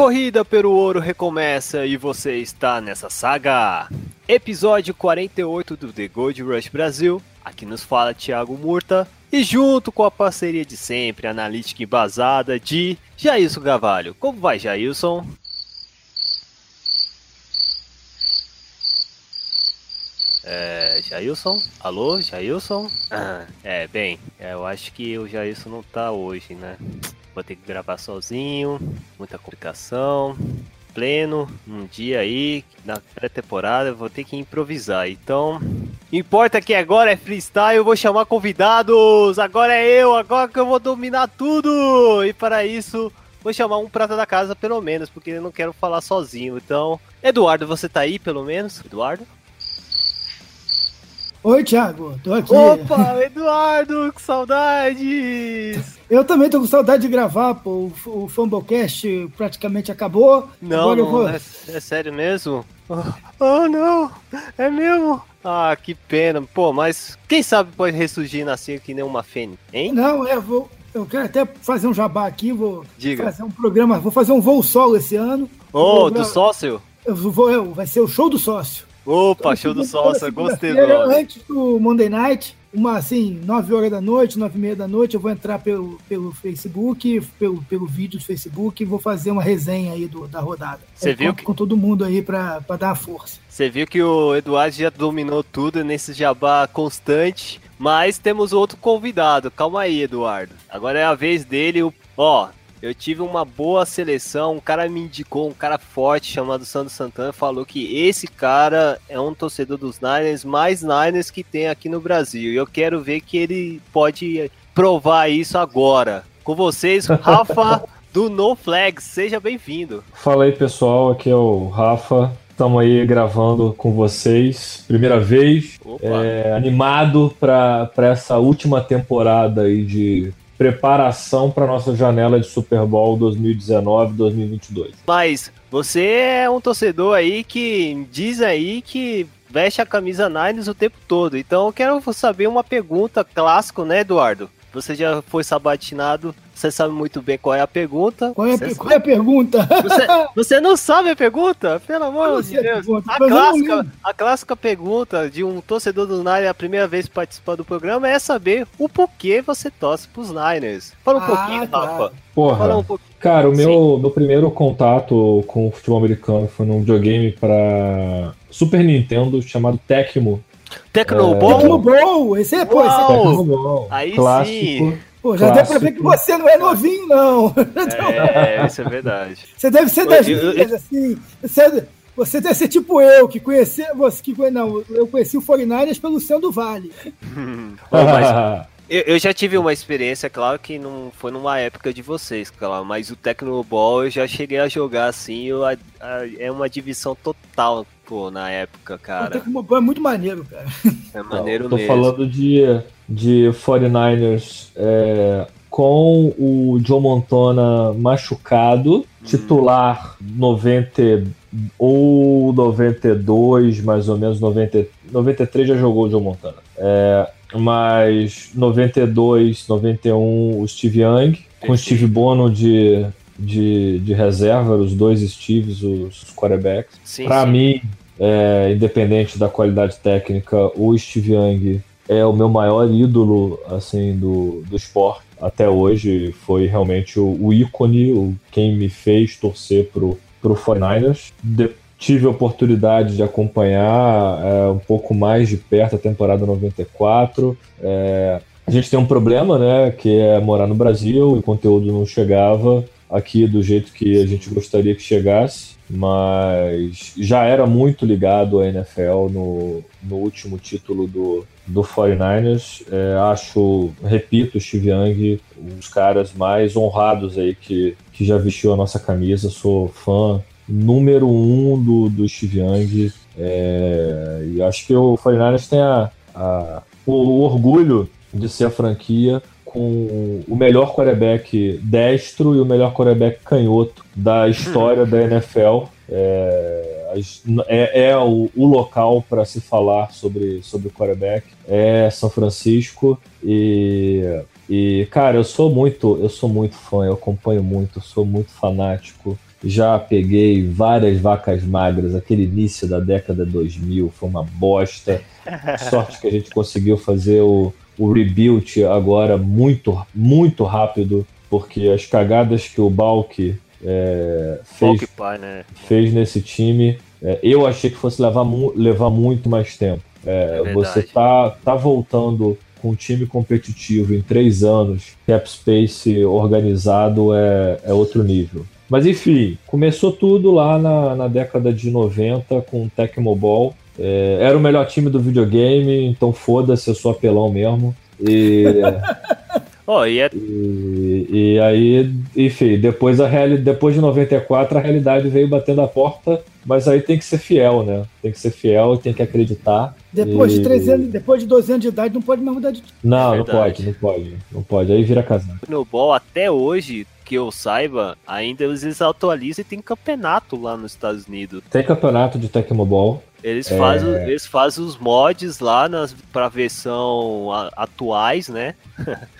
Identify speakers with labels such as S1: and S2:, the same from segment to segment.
S1: Corrida pelo ouro recomeça e você está nessa saga. Episódio 48 do The Gold Rush Brasil. Aqui nos fala Thiago Murta. E junto com a parceria de sempre, analítica embasada de Jailson Gavalho. Como vai, Jailson? É, Jailson? Alô, Jailson? Ah, é, bem, eu acho que o Jailson não tá hoje, né? Vou ter que gravar sozinho, muita complicação. Pleno, um dia aí, na pré-temporada, eu vou ter que improvisar. Então, importa que agora é freestyle, eu vou chamar convidados. Agora é eu, agora que eu vou dominar tudo. E para isso, vou chamar um prata da casa pelo menos, porque eu não quero falar sozinho. Então, Eduardo, você tá aí pelo menos? Eduardo?
S2: Oi, Thiago, tô aqui.
S1: Opa, Eduardo, que saudades!
S2: Eu também tô com saudade de gravar, pô. O, o Fumblecast praticamente acabou.
S1: Não, não,
S2: vou-
S1: é, é sério mesmo? Oh, oh, não, é mesmo? Ah, que pena. Pô, mas quem sabe pode ressurgir e nascer que nem uma fênix, hein?
S2: Não, é, vou. Eu quero até fazer um jabá aqui, vou
S1: Diga.
S2: fazer um programa, vou fazer um voo solo esse ano.
S1: Ô,
S2: Vou-
S1: do sócio?
S2: Eu vou, eu- vai ser o show do sócio.
S1: Opa, show do sócio, gostei do.
S2: Antes do Monday Night, uma assim, 9 horas da noite, 9 e meia da noite, eu vou entrar pelo, pelo Facebook, pelo, pelo vídeo do Facebook e vou fazer uma resenha aí do, da rodada.
S1: Você
S2: Eu
S1: viu que-
S2: com todo mundo aí pra, pra dar uma força.
S1: Você viu que o Eduardo já dominou tudo nesse jabá constante, mas temos outro convidado. Calma aí, Eduardo. Agora é a vez dele. o- Ó, eu tive uma boa seleção, um cara me indicou, um cara forte chamado Sandro Santana, falou que esse cara é um torcedor dos Niners, mais Niners que tem aqui no Brasil. E eu quero ver que ele pode provar isso agora. Com vocês, Rafa do No Flags. Seja bem-vindo.
S3: Fala aí pessoal, aqui é o Rafa. Estamos aí gravando com vocês, primeira vez, é, animado para essa última temporada aí de preparação para nossa janela de Super Bowl 2019-2022.
S1: Mas você é um torcedor aí que diz aí que veste a camisa Niners o tempo todo. Então eu quero saber uma pergunta clássico, né, Eduardo? Você já foi sabatinado, você sabe muito bem qual é a pergunta.
S2: Qual é, a
S1: Você,
S2: qual é a pergunta?
S1: você, você não sabe a pergunta? Pelo amor de
S2: sei a
S1: Deus. A
S2: não
S1: clássica, a clássica pergunta de um torcedor do Niners a primeira vez participando do programa é saber o porquê você torce pros Niners. Fala um
S2: Ah,
S1: pouquinho,
S2: claro.
S1: Rafa.
S3: Porra,
S1: Fala um pouquinho.
S3: cara, o meu, meu primeiro contato com o futebol americano foi num videogame para Super Nintendo chamado Tecmo.
S1: Tecnoball?
S2: Tecmo Bowl, esse é, pô, esse é-
S3: Ball,
S1: Aí
S3: clássico.
S1: sim.
S2: pô, já deu pra ver que você não é novinho, não.
S1: É, isso é verdade.
S2: Você deve ser das minhas, assim. Você, você deve ser tipo eu, que conheci. Você, que, não, eu conheci o 49ers pelo Céu do Vale.
S1: Bom, mas eu, eu já tive uma experiência, claro que não foi numa época de vocês, claro, mas o Tecnoball eu já cheguei a jogar assim, eu- a- a- é uma divisão total, pô, na época,
S2: O
S1: cara.
S2: Tecmo Bowl é muito maneiro, cara.
S1: É maneiro
S3: Tô
S1: mesmo.
S3: falando de, de 49ers é, com o Joe Montana machucado, titular 90 ou 92, mais ou menos, 90, 93 já jogou o Joe Montana. É, mas 92, 91 o Steve Young, com o Steve Bono de, de, de reserva, os dois Steves, os, os quarterbacks.
S1: Sim,
S3: Pra
S1: sim.
S3: mim, é, independente da qualidade técnica, o Steve Young é o meu maior ídolo assim do, do esporte até hoje. Foi realmente o, o ícone, o, quem me fez torcer pro, pro 49ers. De- tive a oportunidade de acompanhar é, um pouco mais de perto a temporada 94. É, a gente tem um problema, né, que é morar no Brasil e o conteúdo não chegava aqui do jeito que a gente gostaria que chegasse, mas já era muito ligado à NFL no, no último título do, do 49ers. É, acho, repito, o Steve Young, um dos caras mais honrados aí que, que já vestiu a nossa camisa. Sou fã número um do, do Steve Young. É, e acho que o 49ers tem a, a, o, o orgulho de ser a franquia com o melhor quarterback destro e o melhor quarterback canhoto da história da NFL. É, é, é o, o, local para se falar sobre, sobre o quarterback. É São Francisco e, e, cara, eu sou muito, eu sou muito fã, eu acompanho muito, sou muito fanático. Já peguei várias vacas magras, aquele início da década 2000 foi uma bosta. Sorte que a gente conseguiu fazer o, o rebuild agora muito, muito rápido, porque as cagadas que o Balk é, fez, né? fez nesse time, é, eu achei que fosse levar, mu levar muito mais tempo. É, é você tá, tá voltando com um time competitivo em três anos, cap space organizado é, é outro nível. Mas enfim, começou tudo lá na, na década de 90 com o Tecmo Ball. É, era o melhor time do videogame, então foda-se, eu sou apelão mesmo. E,
S1: oh, e, é...
S3: e, e, aí, enfim, depois, a reali... depois de 94 a realidade veio batendo a porta, mas aí tem que ser fiel, né? Tem que ser fiel, tem que acreditar.
S2: Depois, e... de 13 anos, depois de 12 anos de idade, não pode mais mudar de time.
S3: Não, é não pode, não pode. Não pode. Aí vira casal.
S1: No ball, até hoje, que eu saiba, ainda eles atualizam e tem campeonato lá nos Estados Unidos.
S3: Tem campeonato de Tecmo Ball.
S1: Eles, é... fazem, eles fazem os mods lá nas, pra versão a, atuais, né?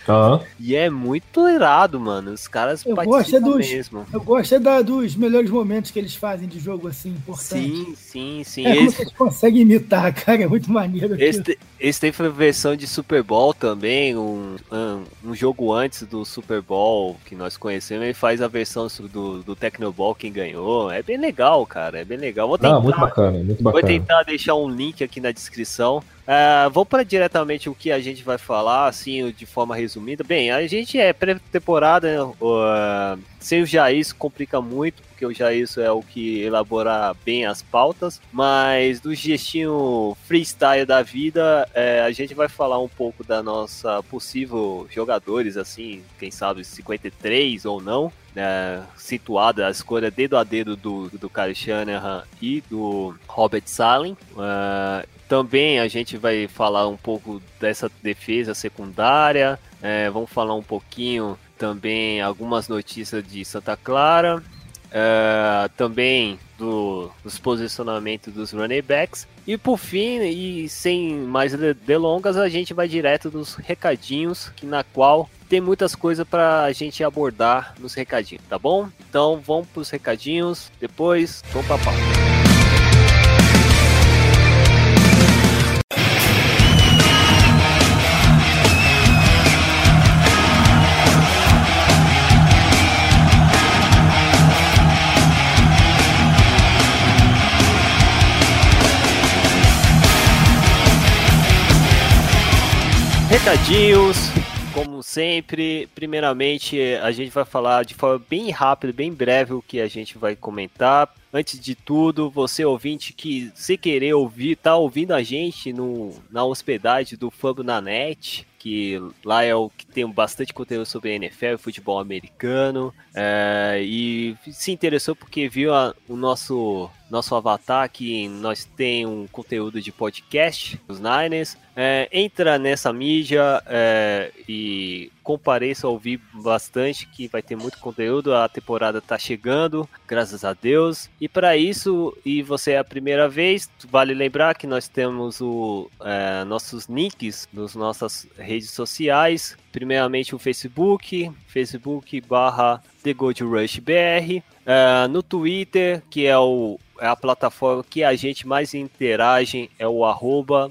S3: Uhum.
S1: e é muito irado, mano. Os caras
S2: eu gosto é dos, mesmo. Eu gosto é da, dos melhores momentos que eles fazem de jogo, assim, importante.
S1: Sim, sim, sim.
S2: É esse... Eles conseguem imitar, cara. É muito maneiro.
S1: Esse, esse tem versão de Super Bowl também, um, um, um, jogo antes do Super Bowl que nós conhecemos. Ele faz a versão do, do Tecnoball quem ganhou. É bem legal, cara. É bem legal. Vou tentar,
S3: ah, muito bacana, muito bacana.
S1: Vou tentar deixar um link aqui na descrição. Uh, vou para diretamente o que a gente vai falar, assim, de forma resumida. Bem, a gente é pré-temporada, uh, sem o Jair isso complica muito, porque o Jair é o que elabora bem as pautas, mas do gestinho freestyle da vida, uh, a gente vai falar um pouco da nossa possível jogadores, assim, quem sabe 53 ou não, né, situada a escolha dedo a dedo do, do Kyle Shanahan e do Robert Salen. Uh, também a gente vai falar um pouco dessa defesa secundária, é, vamos falar um pouquinho também algumas notícias de Santa Clara, é, também do, dos posicionamentos dos running backs. E por fim, e sem mais delongas, a gente vai direto dos recadinhos, que na qual tem muitas coisas para a gente abordar nos recadinhos, tá bom? Então vamos para os recadinhos, depois vamos para a pauta. Recadinhos, como sempre. Primeiramente, a gente vai falar de forma bem rápida, bem breve o que a gente vai comentar. Antes de tudo, você ouvinte que se querer ouvir, tá ouvindo a gente no, na hospedagem do Fabo na net, que lá é o que tem bastante conteúdo sobre NFL e futebol americano. É, e se interessou porque viu a, o nosso nosso avatar que nós tem um conteúdo de podcast dos Niners. É, entra nessa mídia é, e compareça a ouvir bastante, que vai ter muito conteúdo. A temporada tá chegando, graças a Deus. E para isso, e você é a primeira vez, vale lembrar que nós temos o, é, nossos links nas nossas redes sociais. Primeiramente o Facebook, Facebook barra The Gold Rush BR. É, no Twitter, que é, o, é a plataforma que a gente mais interage, é o arroba.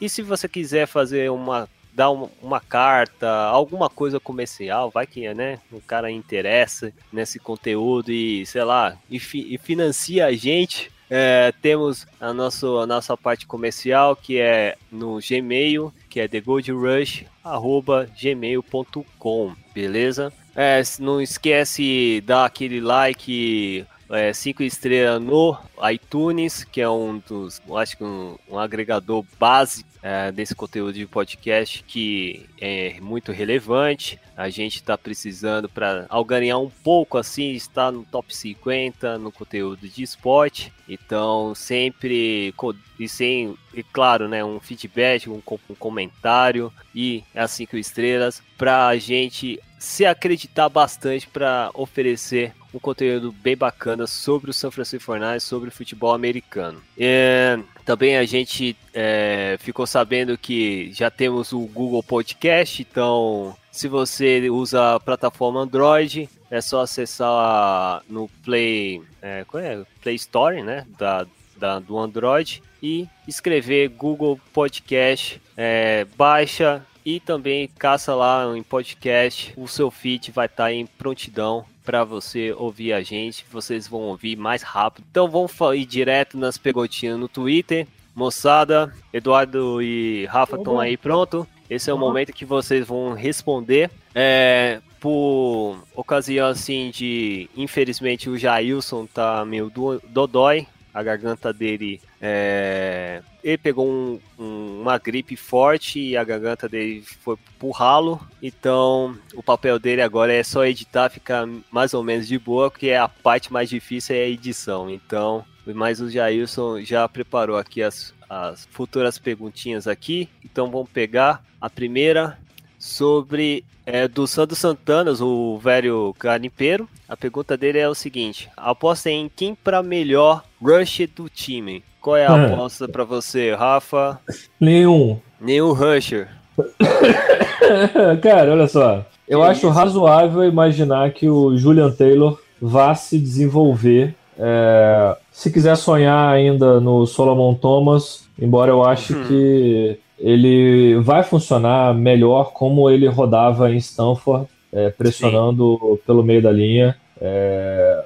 S1: E se você quiser fazer uma dar uma, uma, carta, alguma coisa comercial, vai que né, o cara interessa nesse conteúdo e, sei lá, e, fi, e financia a gente. É, temos a, nosso, a nossa parte comercial que é no Gmail, que é thegoldrush.gmail.com, beleza? É, não esquece de dar aquele like, é, cinco estrelas no iTunes, que é um dos, acho que um, um agregador base é, desse conteúdo de podcast que é muito relevante. A gente está precisando para ao ganhar um pouco assim estar no top 50 no conteúdo de esporte. Então sempre e sem e claro né um feedback, um, um comentário e assim que estrelas para a gente se acreditar bastante para oferecer um conteúdo bem bacana sobre o São Francisco Fornais, sobre o futebol americano. É, também a gente é, ficou sabendo que já temos o Google Podcast, então se você usa a plataforma Android, é só acessar no Play, é, é? Play Store, né, da, da, do Android e escrever Google Podcast, é, baixa e também caça lá em podcast. O seu feed vai estar tá em prontidão para você ouvir a gente. Vocês vão ouvir mais rápido. Então vamos ir direto nas perguntinhas no Twitter. Moçada, Eduardo e Rafa estão aí pronto. Esse é o momento que vocês vão responder. É, por ocasião assim de, infelizmente, o Jailson tá meio do, dodói a garganta dele é... ele pegou um, um, uma gripe forte e a garganta dele foi pro ralo, então o papel dele agora é só editar, ficar mais ou menos de boa, porque a parte mais difícil é a edição. Então, mas o Jailson já preparou aqui as, as futuras perguntinhas aqui, então vamos pegar a primeira sobre é, do Sandro Santana, o velho garimpeiro. A pergunta dele é o seguinte: aposta em quem para melhor rush do time? Qual é a ah. aposta para você, Rafa?
S3: Nenhum.
S1: Nenhum rusher.
S3: Cara, olha só. Eu que acho isso? razoável imaginar que o Julian Taylor vá se desenvolver. É, se quiser sonhar ainda no Solomon Thomas, embora eu ache uhum. que ele vai funcionar melhor como ele rodava em Stanford, é, pressionando Sim. pelo meio da linha. É,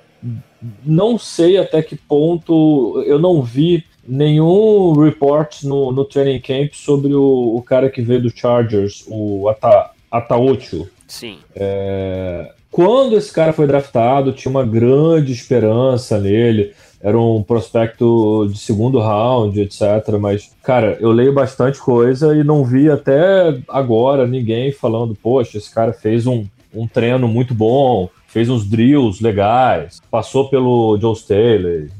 S3: não sei até que ponto eu não vi nenhum report no, no training camp sobre o, o cara que veio do Chargers, o Ata, Ataocho.
S1: Sim.
S3: É, quando esse cara foi draftado, tinha uma grande esperança nele era um prospecto de segundo round, etc. Mas, cara, eu leio bastante coisa e não vi até agora ninguém falando, poxa, esse cara fez um, um treino muito bom, fez uns drills legais, passou pelo Joe Staley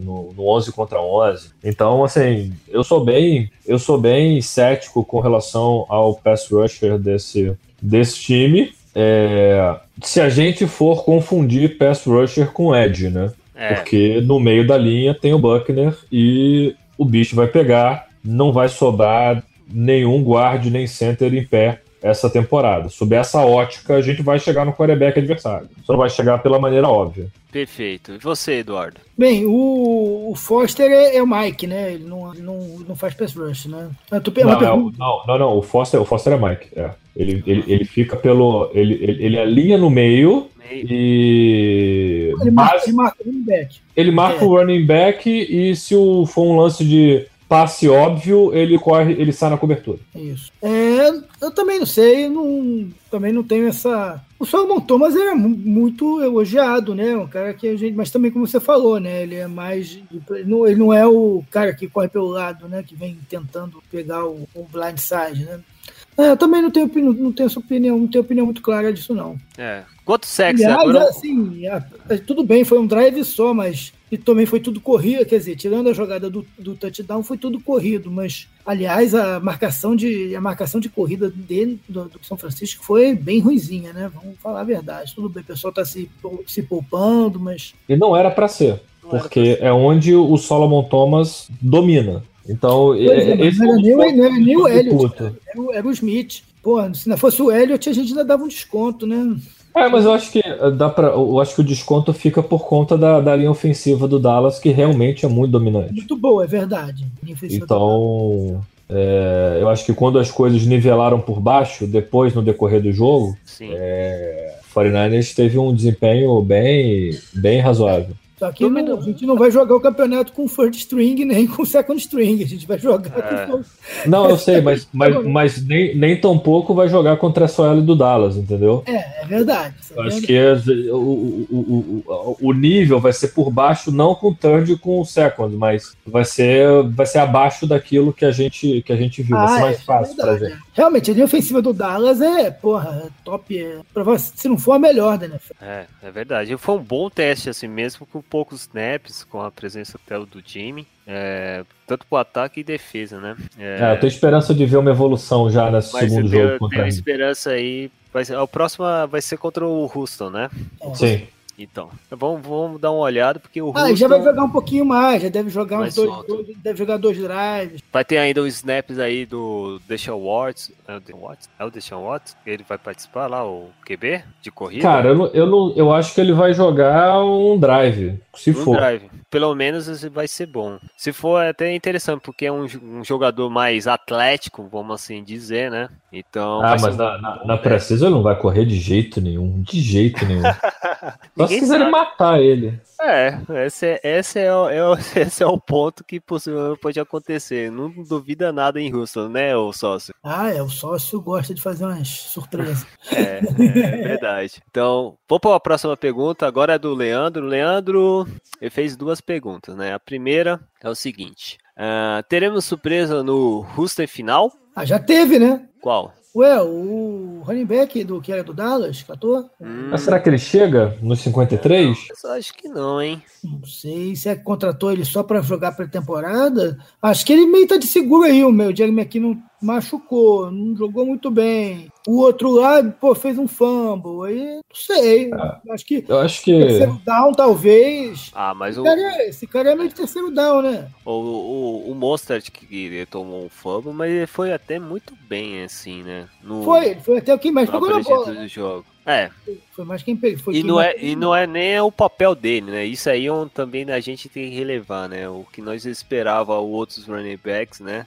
S3: no, no 11 contra 11. Então, assim, eu sou bem, eu sou bem cético com relação ao pass rusher desse, desse time. É, se a gente for confundir pass rusher com edge, né? É. Porque no meio da linha tem o Buckner e o bicho vai pegar, não vai sobrar nenhum guard nem center em pé essa temporada. Sob essa ótica, a gente vai chegar no quarterback adversário. Só não vai chegar pela maneira óbvia.
S1: Perfeito. E você, Eduardo?
S2: Bem, o, o Foster é, é, o Mike, né? Ele não, não, não faz pass rush, né?
S3: Eu tô, não, não, não, não, não, o Foster, o Foster é Mike. É. Ele, ele, ele fica pelo. Ele, ele, ele alinha no meio e.
S2: Ele marca, ele marca o running back.
S3: Ele marca é. o running back e se o, for um lance de passe óbvio, ele corre, ele sai na cobertura.
S2: Isso. É, eu também não sei, não, também não tenho essa. O Solomon Thomas era muito elogiado, né? Um cara que a gente, mas também como você falou, né? Ele é mais, ele não, ele não é o cara que corre pelo lado, né? Que vem tentando pegar o, o blind side, né? É, eu também não tenho, opinião, não tenho essa opinião, não tenho opinião muito clara disso, não.
S1: É. Quanto sexo Aliás, agora?
S2: assim, é, tudo bem, foi um drive só, mas e também foi tudo corrido, quer dizer, tirando a jogada do, do touchdown, foi tudo corrido, mas aliás, a marcação de a marcação de corrida dele do, do São Francisco foi bem ruizinha, né? Vamos falar a verdade. Tudo bem, o pessoal tá se, se poupando, mas
S3: e não era para ser, não porque é onde o Solomon Thomas domina. Então, é,
S2: é, esse não, era nem, não era nem o Elliot, era, era, o Smith. Pô, se não fosse o Elliot, a gente ainda dava um desconto, né?
S3: É, mas eu acho que eh, dá para, eu acho que o desconto fica por conta da, da linha ofensiva do Dallas, que realmente é muito dominante.
S2: Muito boa, é verdade.
S3: Então, é, eu acho que quando as coisas nivelaram por baixo, depois no decorrer do jogo, é, 49ers teve um desempenho bem, bem razoável.
S2: Só que não, a gente não vai jogar o campeonato com first string nem com second string. A gente vai jogar
S1: É.
S2: com.
S3: Não, eu sei, mas, mas, mas nem, nem tão pouco vai jogar contra a SOL do Dallas, entendeu?
S2: É, é verdade. é
S3: acho
S2: verdade.
S3: que é- o, o, o, o, nível vai ser por baixo, não com o third e com o second, mas vai ser, vai ser abaixo daquilo que a gente, que a gente viu. vai ser
S2: Ah,
S3: mais
S2: é,
S3: fácil
S2: é
S3: pra
S2: verdade,
S3: gente.
S2: É. Realmente, a linha ofensiva do Dallas é, porra, é top. É, se não for a melhor da NFL.
S1: É, é verdade. Foi um bom teste, assim, mesmo com poucos snaps, com a presença até do Jimmy. É, tanto pro ataque e defesa, né?
S3: É, eu tenho esperança de ver uma evolução já nesse
S1: mas
S3: segundo
S1: eu tenho,
S3: jogo contra
S1: tenho
S3: a
S1: esperança aí. Vai ser, a próxima vai ser contra o Houston, né?
S3: Sim.
S1: Então, vamos, vamos dar uma olhada, porque o
S2: Ah,
S1: Houston
S2: já vai jogar um pouquinho mais, já deve jogar uns dois, dois- deve jogar dois drives.
S1: vai ter ainda os snaps aí do Deshaun Watts. É o Deshaun Watts? É o Deshaun Watts? Ele vai participar lá, o QB de corrida?
S3: Cara, eu, não, eu, não, eu acho que ele vai jogar um drive, se
S1: No
S3: for.
S1: drive. Pelo menos esse vai ser bom. Se for, é até interessante, porque é um, um jogador mais atlético, vamos assim dizer, né? Então.
S3: Ah,
S1: ser
S3: mas
S1: um
S3: na, na, na. Precisa ele não vai correr de jeito nenhum. De jeito nenhum. Só se quiserem matar ele.
S1: É, esse é, esse, é, o- é o- esse é o ponto que possivelmente pode acontecer. Não duvida nada em Houston, né, o sócio?
S2: Ah, é, o sócio gosta de fazer umas surpresas.
S1: É, é verdade. Então, vamos para a próxima pergunta. Agora é do Leandro. Leandro, ele fez duas perguntas, né? A primeira é o seguinte: ah, teremos surpresa no Houston final?
S2: Ah, já teve, né?
S1: Qual?
S2: Ué, o running back do que era do Dallas, 14?
S1: Hum,
S3: Mas será que ele chega nos 53?
S1: eu acho que não, hein?
S2: Não sei se é que contratou ele só para jogar pré-temporada. Acho que ele meio tá de seguro aí, o meu. Jeremy aqui não machucou, não jogou muito bem. O outro lá, pô, fez um fumble. Aí, não sei. Acho que
S3: Eu acho que.
S2: terceiro down, talvez.
S1: Ah, mas
S2: Esse
S1: o,
S2: cara, é, esse cara é meio de terceiro down, né?
S1: o, o, o Mostert que tomou um fumble, mas ele foi até muito bem, assim, né? No,
S2: Foi, ele foi até o que mais
S1: no
S2: pegou na bola.
S1: do jogo. É,
S2: Foi mais quem pegou. Foi
S1: E
S2: quem
S1: não, é, e não é nem o papel dele, né? Isso aí é um, também a gente tem que relevar, né? O que nós esperava os outros running backs, né?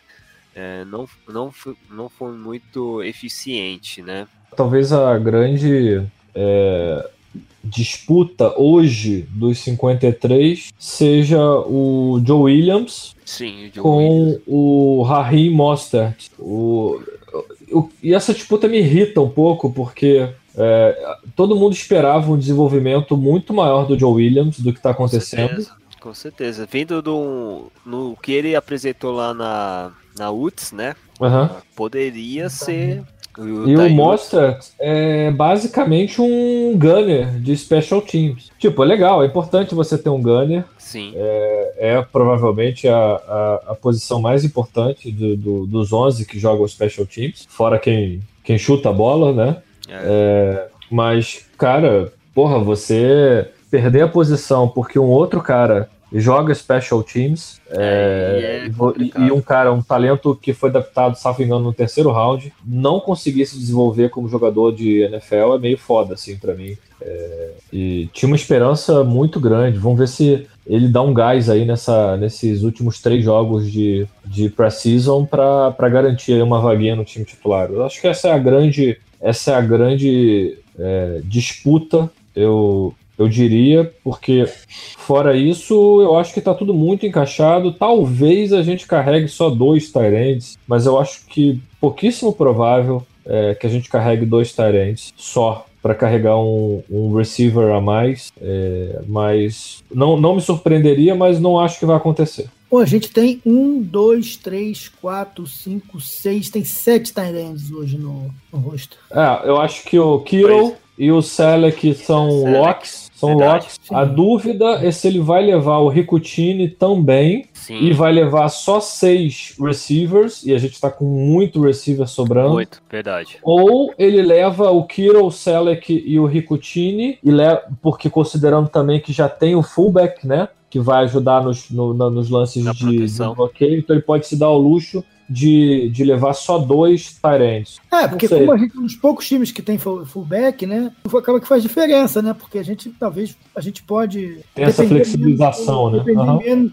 S1: É, não, não, foi, não foi muito eficiente, né?
S3: Talvez a grande é, disputa hoje dos 53 seja o Joe Williams
S1: Sim, o Joe
S3: com
S1: Williams.
S3: o Raheem Mostert. O, o- e essa disputa me irrita um pouco porque é, todo mundo esperava um desenvolvimento muito maior do Joe Williams do que está
S1: Com
S3: acontecendo.
S1: certeza, com certeza. Vindo do no que ele apresentou lá na, na UTS, né?
S3: Aham.
S1: Poderia ser. O
S3: E o Mostert é basicamente um gunner de special teams. Tipo, é legal, é importante você ter um gunner.
S1: Sim,
S3: É provavelmente a, a, a posição mais importante do, do- dos 11 que jogam special teams, fora quem, quem chuta a bola, né?
S1: é,
S3: Mas, cara, porra, você perder a posição porque um outro cara joga special teams
S1: é, e é
S3: e, e- um cara, um talento que foi adaptado, salvo engano, no terceiro round, não conseguir se desenvolver como jogador de NFL é meio foda, assim, pra mim. É, e tinha uma esperança muito grande. Vamos ver se ele dá um gás aí nessa, nesses últimos três jogos de, de pré-season pra pra garantir uma vaguinha no time titular. Eu acho que essa é a grande, essa é a grande é, disputa, eu, eu diria, porque fora isso, eu acho que tá tudo muito encaixado. Talvez a gente carregue só dois Tyrants, mas eu acho que pouquíssimo provável é, que a gente carregue dois Tyrants só para carregar um, um receiver a mais. é, mas não, não me surpreenderia, mas não acho que vai acontecer.
S2: Pô, a gente tem um, dois, três, quatro, cinco, seis, tem sete Tyrands hoje no, no rosto.
S3: É, eu acho que o Kiro e o Selec são
S1: Selec,
S3: locks. São
S1: verdade.
S3: locks. A dúvida é se ele vai levar o Ricutini também
S1: sim.
S3: e vai levar só seis receivers, e a gente tá com muito receiver sobrando.
S1: Muito, verdade.
S3: Ou ele leva o Kiro, o Selec e o Ricutini, e porque considerando também que já tem o fullback, né? Que vai ajudar nos, no- nos lances
S1: Na
S3: de,
S1: proteção.
S3: de bloqueio, então ele pode se dar ao luxo de, de levar só dois Tyrants.
S2: É, porque como a gente é um dos poucos times que tem full- fullback, né? Acaba que faz diferença, né? Porque a gente, talvez, a gente pode.
S3: Tem essa flexibilização,
S2: menos,
S3: né?
S2: Depender
S3: Aham.
S2: menos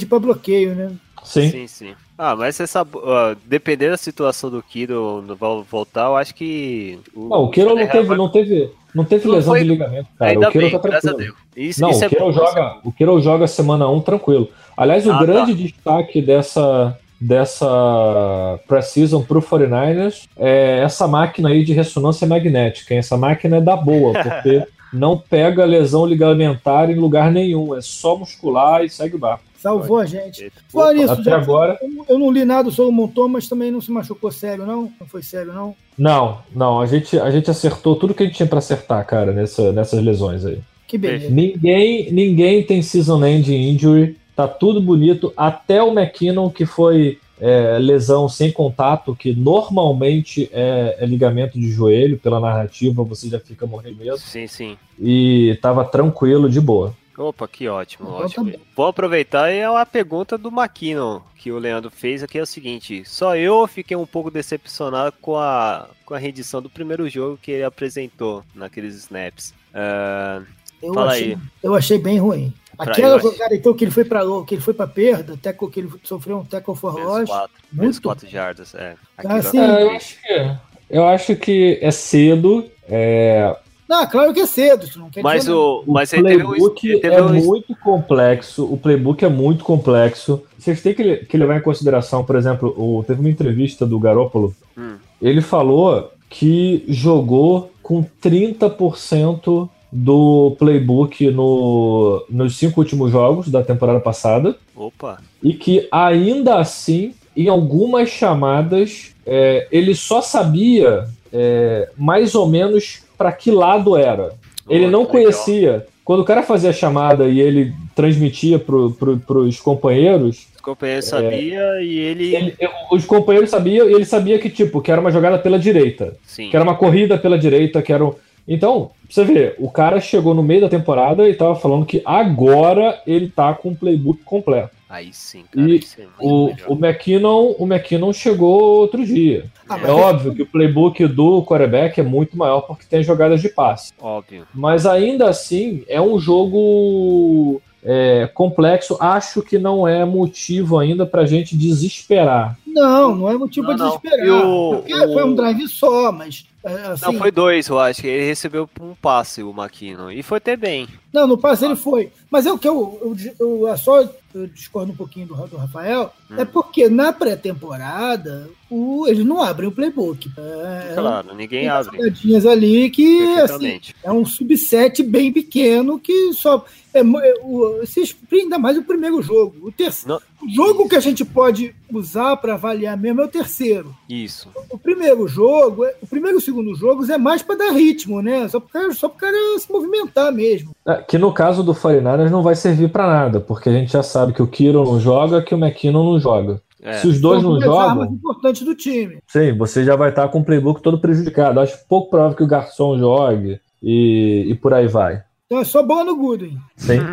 S2: do para bloqueio, né?
S3: Sim.
S1: Sim, sim. Ah, mas essa, ah, dependendo da situação do Kiro voltar, eu acho que.
S3: Não, o Kiro não teve,
S1: vai-
S3: não teve. Não teve
S1: Não
S3: lesão
S1: foi-
S3: de ligamento, cara.
S1: Ainda
S3: o Queiro
S1: bem,
S3: tá tranquilo.
S1: Deus. Isso,
S3: Não,
S1: isso
S3: o
S1: é
S3: Queiro
S1: bom,
S3: joga, o Queiro joga semana 1 tranquilo. Aliás, o
S1: Ah,
S3: grande destaque dessa dessa pré-season pro 49ers é essa máquina aí de ressonância magnética. hein? Essa máquina é da boa, porque não pega lesão ligamentar em lugar nenhum. É só muscular e segue o barco.
S2: Salvou a gente.
S1: Opa,
S2: Fala nisso,
S3: Até
S2: já-
S3: agora.
S2: eu não- li nada sobre o Monton, mas também não se machucou sério, não? Não foi sério, não?
S3: Não, não, a gente, a gente acertou tudo que a gente tinha pra acertar, cara, nessa, nessas lesões aí.
S2: Que beleza.
S3: Ninguém, ninguém tem season end injury, tá tudo bonito, até o McKinnon, que foi é, lesão sem contato, que normalmente é, é ligamento de joelho, pela narrativa você já fica morrendo mesmo,
S1: Sim, sim.
S3: e tava tranquilo, de boa.
S1: Opa, que ótimo,
S2: Então
S1: ótimo.
S2: tá.
S1: Vou aproveitar e é uma pergunta do McKinnon que o Leandro fez aqui é o seguinte: só eu fiquei um pouco decepcionado com a, com a rendição do primeiro jogo que ele apresentou naqueles snaps. Ah,
S2: Eu
S1: Fala
S2: achei,
S1: aí.
S2: eu achei bem ruim. Aquela jogada, então, que ele foi pra que ele foi pra perda, tackle, que ele sofreu um tackle for loss. muito.
S1: quatro jardas. É.
S2: Ah,
S1: Aquilo
S2: sim.
S1: é
S3: É, eu, acho que, eu acho que é cedo, é,
S2: Não, claro que é cedo, não quer
S1: Mas
S2: dizer
S1: o.
S3: O
S1: Mas um.
S3: playbook é
S1: um-
S3: muito complexo. O playbook é muito complexo. Vocês têm que, que levar em consideração, por exemplo, o, teve uma entrevista do Garópolo.
S1: Hum.
S3: Ele falou que jogou com 30% do playbook no, nos cinco últimos jogos da temporada passada.
S1: Opa,
S3: E que ainda assim, em algumas chamadas, é, ele só sabia é, mais ou menos para que lado era. Ele não
S1: que legal.
S3: conhecia. Quando o cara fazia a chamada e ele transmitia pro, pro, pros companheiros,
S1: os companheiros sabiam e ele.
S3: ele- os companheiros sabiam e ele sabia que, tipo, que era uma jogada pela direita,
S1: Sim.
S3: que era uma corrida pela direita, que era um... Então, pra você ver, o cara chegou no meio da temporada e tava falando que agora ele tá com o playbook completo.
S1: Aí sim, cara.
S3: E
S1: isso é
S3: O,
S1: melhor.
S3: o, McKinnon, o McKinnon chegou outro dia.
S2: Ah, mas
S3: É óbvio que o playbook do quarterback é muito maior porque tem jogadas de passe.
S1: Óbvio.
S3: Mas ainda assim, é um jogo é, complexo. Acho que não é motivo ainda pra gente desesperar.
S2: Não, não é motivo
S1: Não,
S2: pra
S1: não.
S2: desesperar.
S1: E o-
S2: Porque
S1: o-
S2: foi um drive só, mas assim,
S1: Não, foi dois, eu acho. Ele recebeu um passe, o McKinnon. E foi até bem.
S2: Não, no passe ele foi. Mas é o que eu, eu, eu, é só eu discordo um pouquinho do, do Rafael,
S1: Hum.
S2: é porque na pré-temporada o, eles não abrem o playbook. É,
S1: Claro, ninguém
S2: tem
S1: abre.
S2: jogadinhas ali que assim, é um subset bem pequeno que só. É, é, o, se ainda mais o primeiro jogo. O, terceiro,
S1: Não.
S2: o jogo que a gente pode usar para avaliar mesmo é o terceiro.
S1: Isso.
S2: O primeiro jogo, é- o primeiro e o segundo jogos é mais para dar ritmo, né? Só para só o cara se movimentar mesmo.
S3: É, Que no caso do 49ers não vai servir pra nada, porque a gente já sabe que o Kiro não joga, que o McKinnon não joga.
S1: É.
S3: Se os dois
S2: São
S3: não jogam,
S2: importantes do time.
S3: sim, você já vai estar com o playbook todo prejudicado. Acho pouco provável que o Garçom jogue e, e por aí vai.
S2: Então é só bola no Goodwin.
S3: Sim.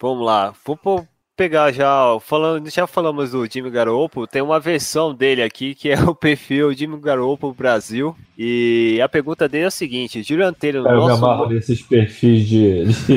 S1: Vamos lá. Vou pô- pegar já, falando, já falamos do Jimmy Garoppolo, tem uma versão dele aqui que é o perfil Jimmy Garoppolo Brasil. E a pergunta dele é a seguinte: Julian Taylor,
S3: eu me
S1: nosso
S3: amarro nesses perfis de, de,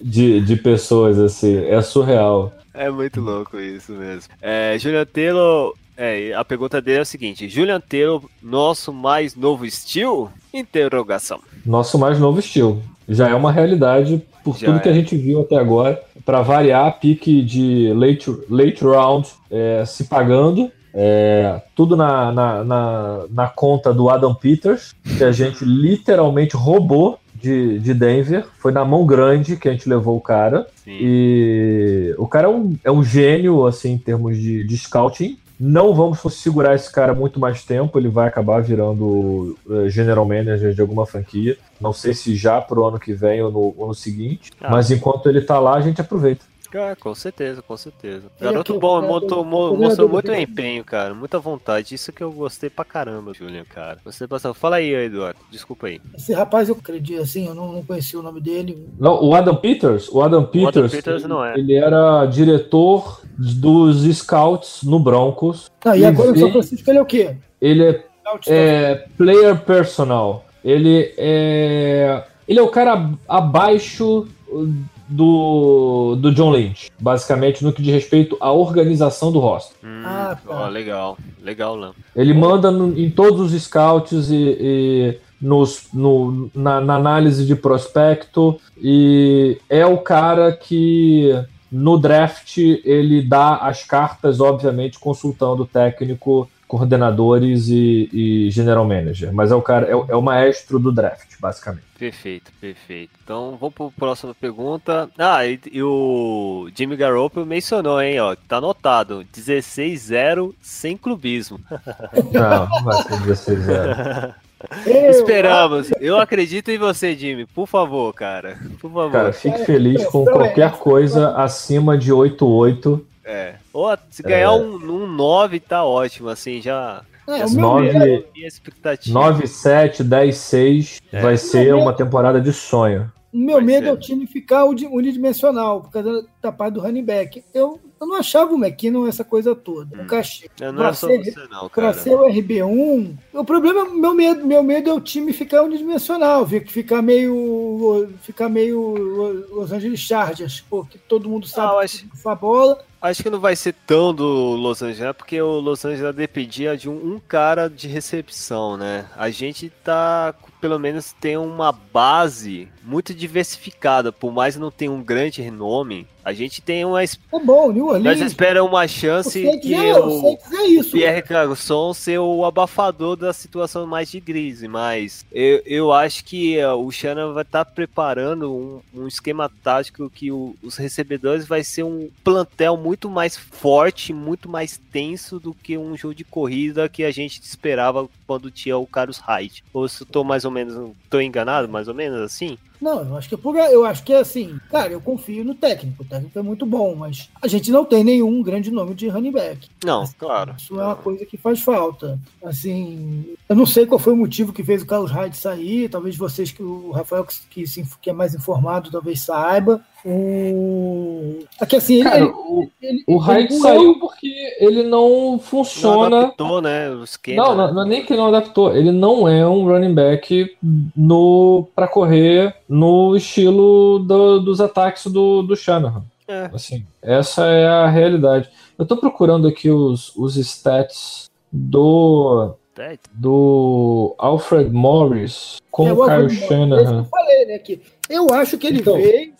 S3: de, de pessoas, assim. É surreal.
S1: É muito louco isso mesmo. É, Julian Taylor. É, a pergunta dele é a seguinte: Julian Taylor, nosso mais novo estilo? Interrogação.
S3: Nosso mais novo estilo. Já é uma realidade por
S1: Já
S3: tudo que
S1: é.
S3: a gente viu até agora. Para variar, pique de late, late round é, se pagando. É, tudo na, na, na, na conta do Adam Peters, que a gente literalmente roubou de, de Denver. Foi na mão grande que a gente levou o cara.
S1: Sim.
S3: E o cara é um, é um gênio, assim, em termos de, de scouting. Não vamos segurar esse cara muito mais tempo, ele vai acabar virando eh, general manager de alguma franquia. Não sei se já pro ano que vem ou no, ou no seguinte,
S1: Ah.
S3: mas enquanto ele tá lá, a gente aproveita.
S1: Ah, com certeza, com certeza. Garoto
S2: aqui,
S1: bom,
S2: o
S1: mostrou,
S2: treinador-
S1: mo-
S2: o
S1: mostrou muito empenho, cara. Muita vontade. Isso que eu gostei pra caramba, Julian, cara. Gostei bastante. Fala aí, Eduardo. Desculpa aí.
S2: Esse rapaz, eu acredito, assim, eu não, não conheci o nome dele.
S3: Não, o Adam Peters, o Adam Peters,
S1: Peters
S3: ele,
S1: não é.
S3: ele era diretor dos scouts no Broncos.
S2: Ah, e
S3: E
S2: agora o São
S3: vem-
S2: Francisco ele é o quê?
S3: Ele é É, player personal. Ele é. Ele é o cara abaixo do, do John Lynch, basicamente no que diz respeito à organização do roster.
S1: Hum,
S2: Ah, tá.
S1: ó, legal. Legal, Lan.
S3: Ele manda no- em todos os scouts e, e nos, no- na, na análise de prospecto e é o cara que no draft ele dá as cartas, obviamente, consultando o técnico, coordenadores e, e general manager. Mas é o cara, é, o- é o maestro do draft, basicamente.
S1: Perfeito, perfeito. Então vamos para a próxima pergunta. Ah, e, e o Jimmy Garoppolo mencionou, hein, ó, tá anotado, 16-0 sem clubismo.
S3: Não, não vai ser 16 0
S2: Eu-
S1: Esperamos. Eu acredito em você, Jimmy. Por favor, cara. Por favor.
S3: Cara, fique feliz com qualquer coisa acima de 8-8.
S1: É. Ou se ganhar um, um 9 tá ótimo, assim, já.
S2: É,
S1: já
S2: o meu
S3: nove-
S2: medo-
S1: minha expectativa.
S3: 9-7, 10-6
S1: É.
S3: vai ser uma temporada de sonho.
S2: O meu
S1: Vai
S2: medo
S1: ser.
S2: é o time ficar unidimensional, por causa da parte do running back. Eu, eu não achava o McKinnon essa coisa toda. O cachê.
S1: Não, não
S2: pra
S1: é
S2: ser-
S1: você, não, cara.
S2: ser o RB1, o problema, meu medo, meu medo é o time ficar unidimensional, fi- ficar meio, ficar meio Los Angeles Chargers, porque todo mundo
S1: Ah, eu
S2: sabe
S1: acho-
S2: que a bola.
S1: Acho que não vai ser tão do Los Angeles, porque o Los Angeles dependia de um, um cara de recepção, né? A gente tá, pelo menos, tem uma base muito diversificada, por mais não tenha um grande renome, a gente tem uma.
S2: É bom, New
S1: Nós
S2: Orleans.
S1: esperamos uma
S2: O
S1: chance
S2: Saints
S1: que
S2: é, o
S1: o
S2: é isso.
S1: Pierre Carson ser o abafador da situação mais de crise, mas eu, eu acho que eh, o Shannon vai estar preparando um, um esquema tático que o- os recebedores vai ser um plantel muito mais forte, muito mais tenso do que um jogo de corrida que a gente esperava quando tinha o Carlos Hyde. Ou se eu tô mais ou menos, tô enganado, mais ou menos assim?
S2: Não, eu acho que é por, eu acho que é assim, cara, eu confio no técnico, o técnico é muito bom, mas a gente não tem nenhum grande nome de running back.
S1: Não, claro.
S2: Isso é uma coisa que faz falta. Assim, eu não sei qual foi o motivo que fez o Carlos Hyde sair. Talvez vocês, que o Rafael, que, que, se- que é mais informado, talvez saiba. O... Aqui, assim, ele,
S3: Cara,
S2: ele,
S3: o,
S2: ele-
S3: o
S2: ele-
S3: saiu porque ele não
S1: Não
S3: funciona.
S1: adaptou, né? O esquema.
S3: Não, não, não é nem que ele não adaptou. Ele não é um running back no para correr no estilo do- dos ataques do, do Shanahan.
S1: É.
S3: Assim, essa é a realidade. Eu tô procurando aqui os, os stats do
S1: É,
S3: do Alfred Morris com
S2: É,
S3: o Kyle
S2: é
S3: Shanahan.
S2: eu falei, né? Que eu acho que ele
S3: Então.
S2: veio.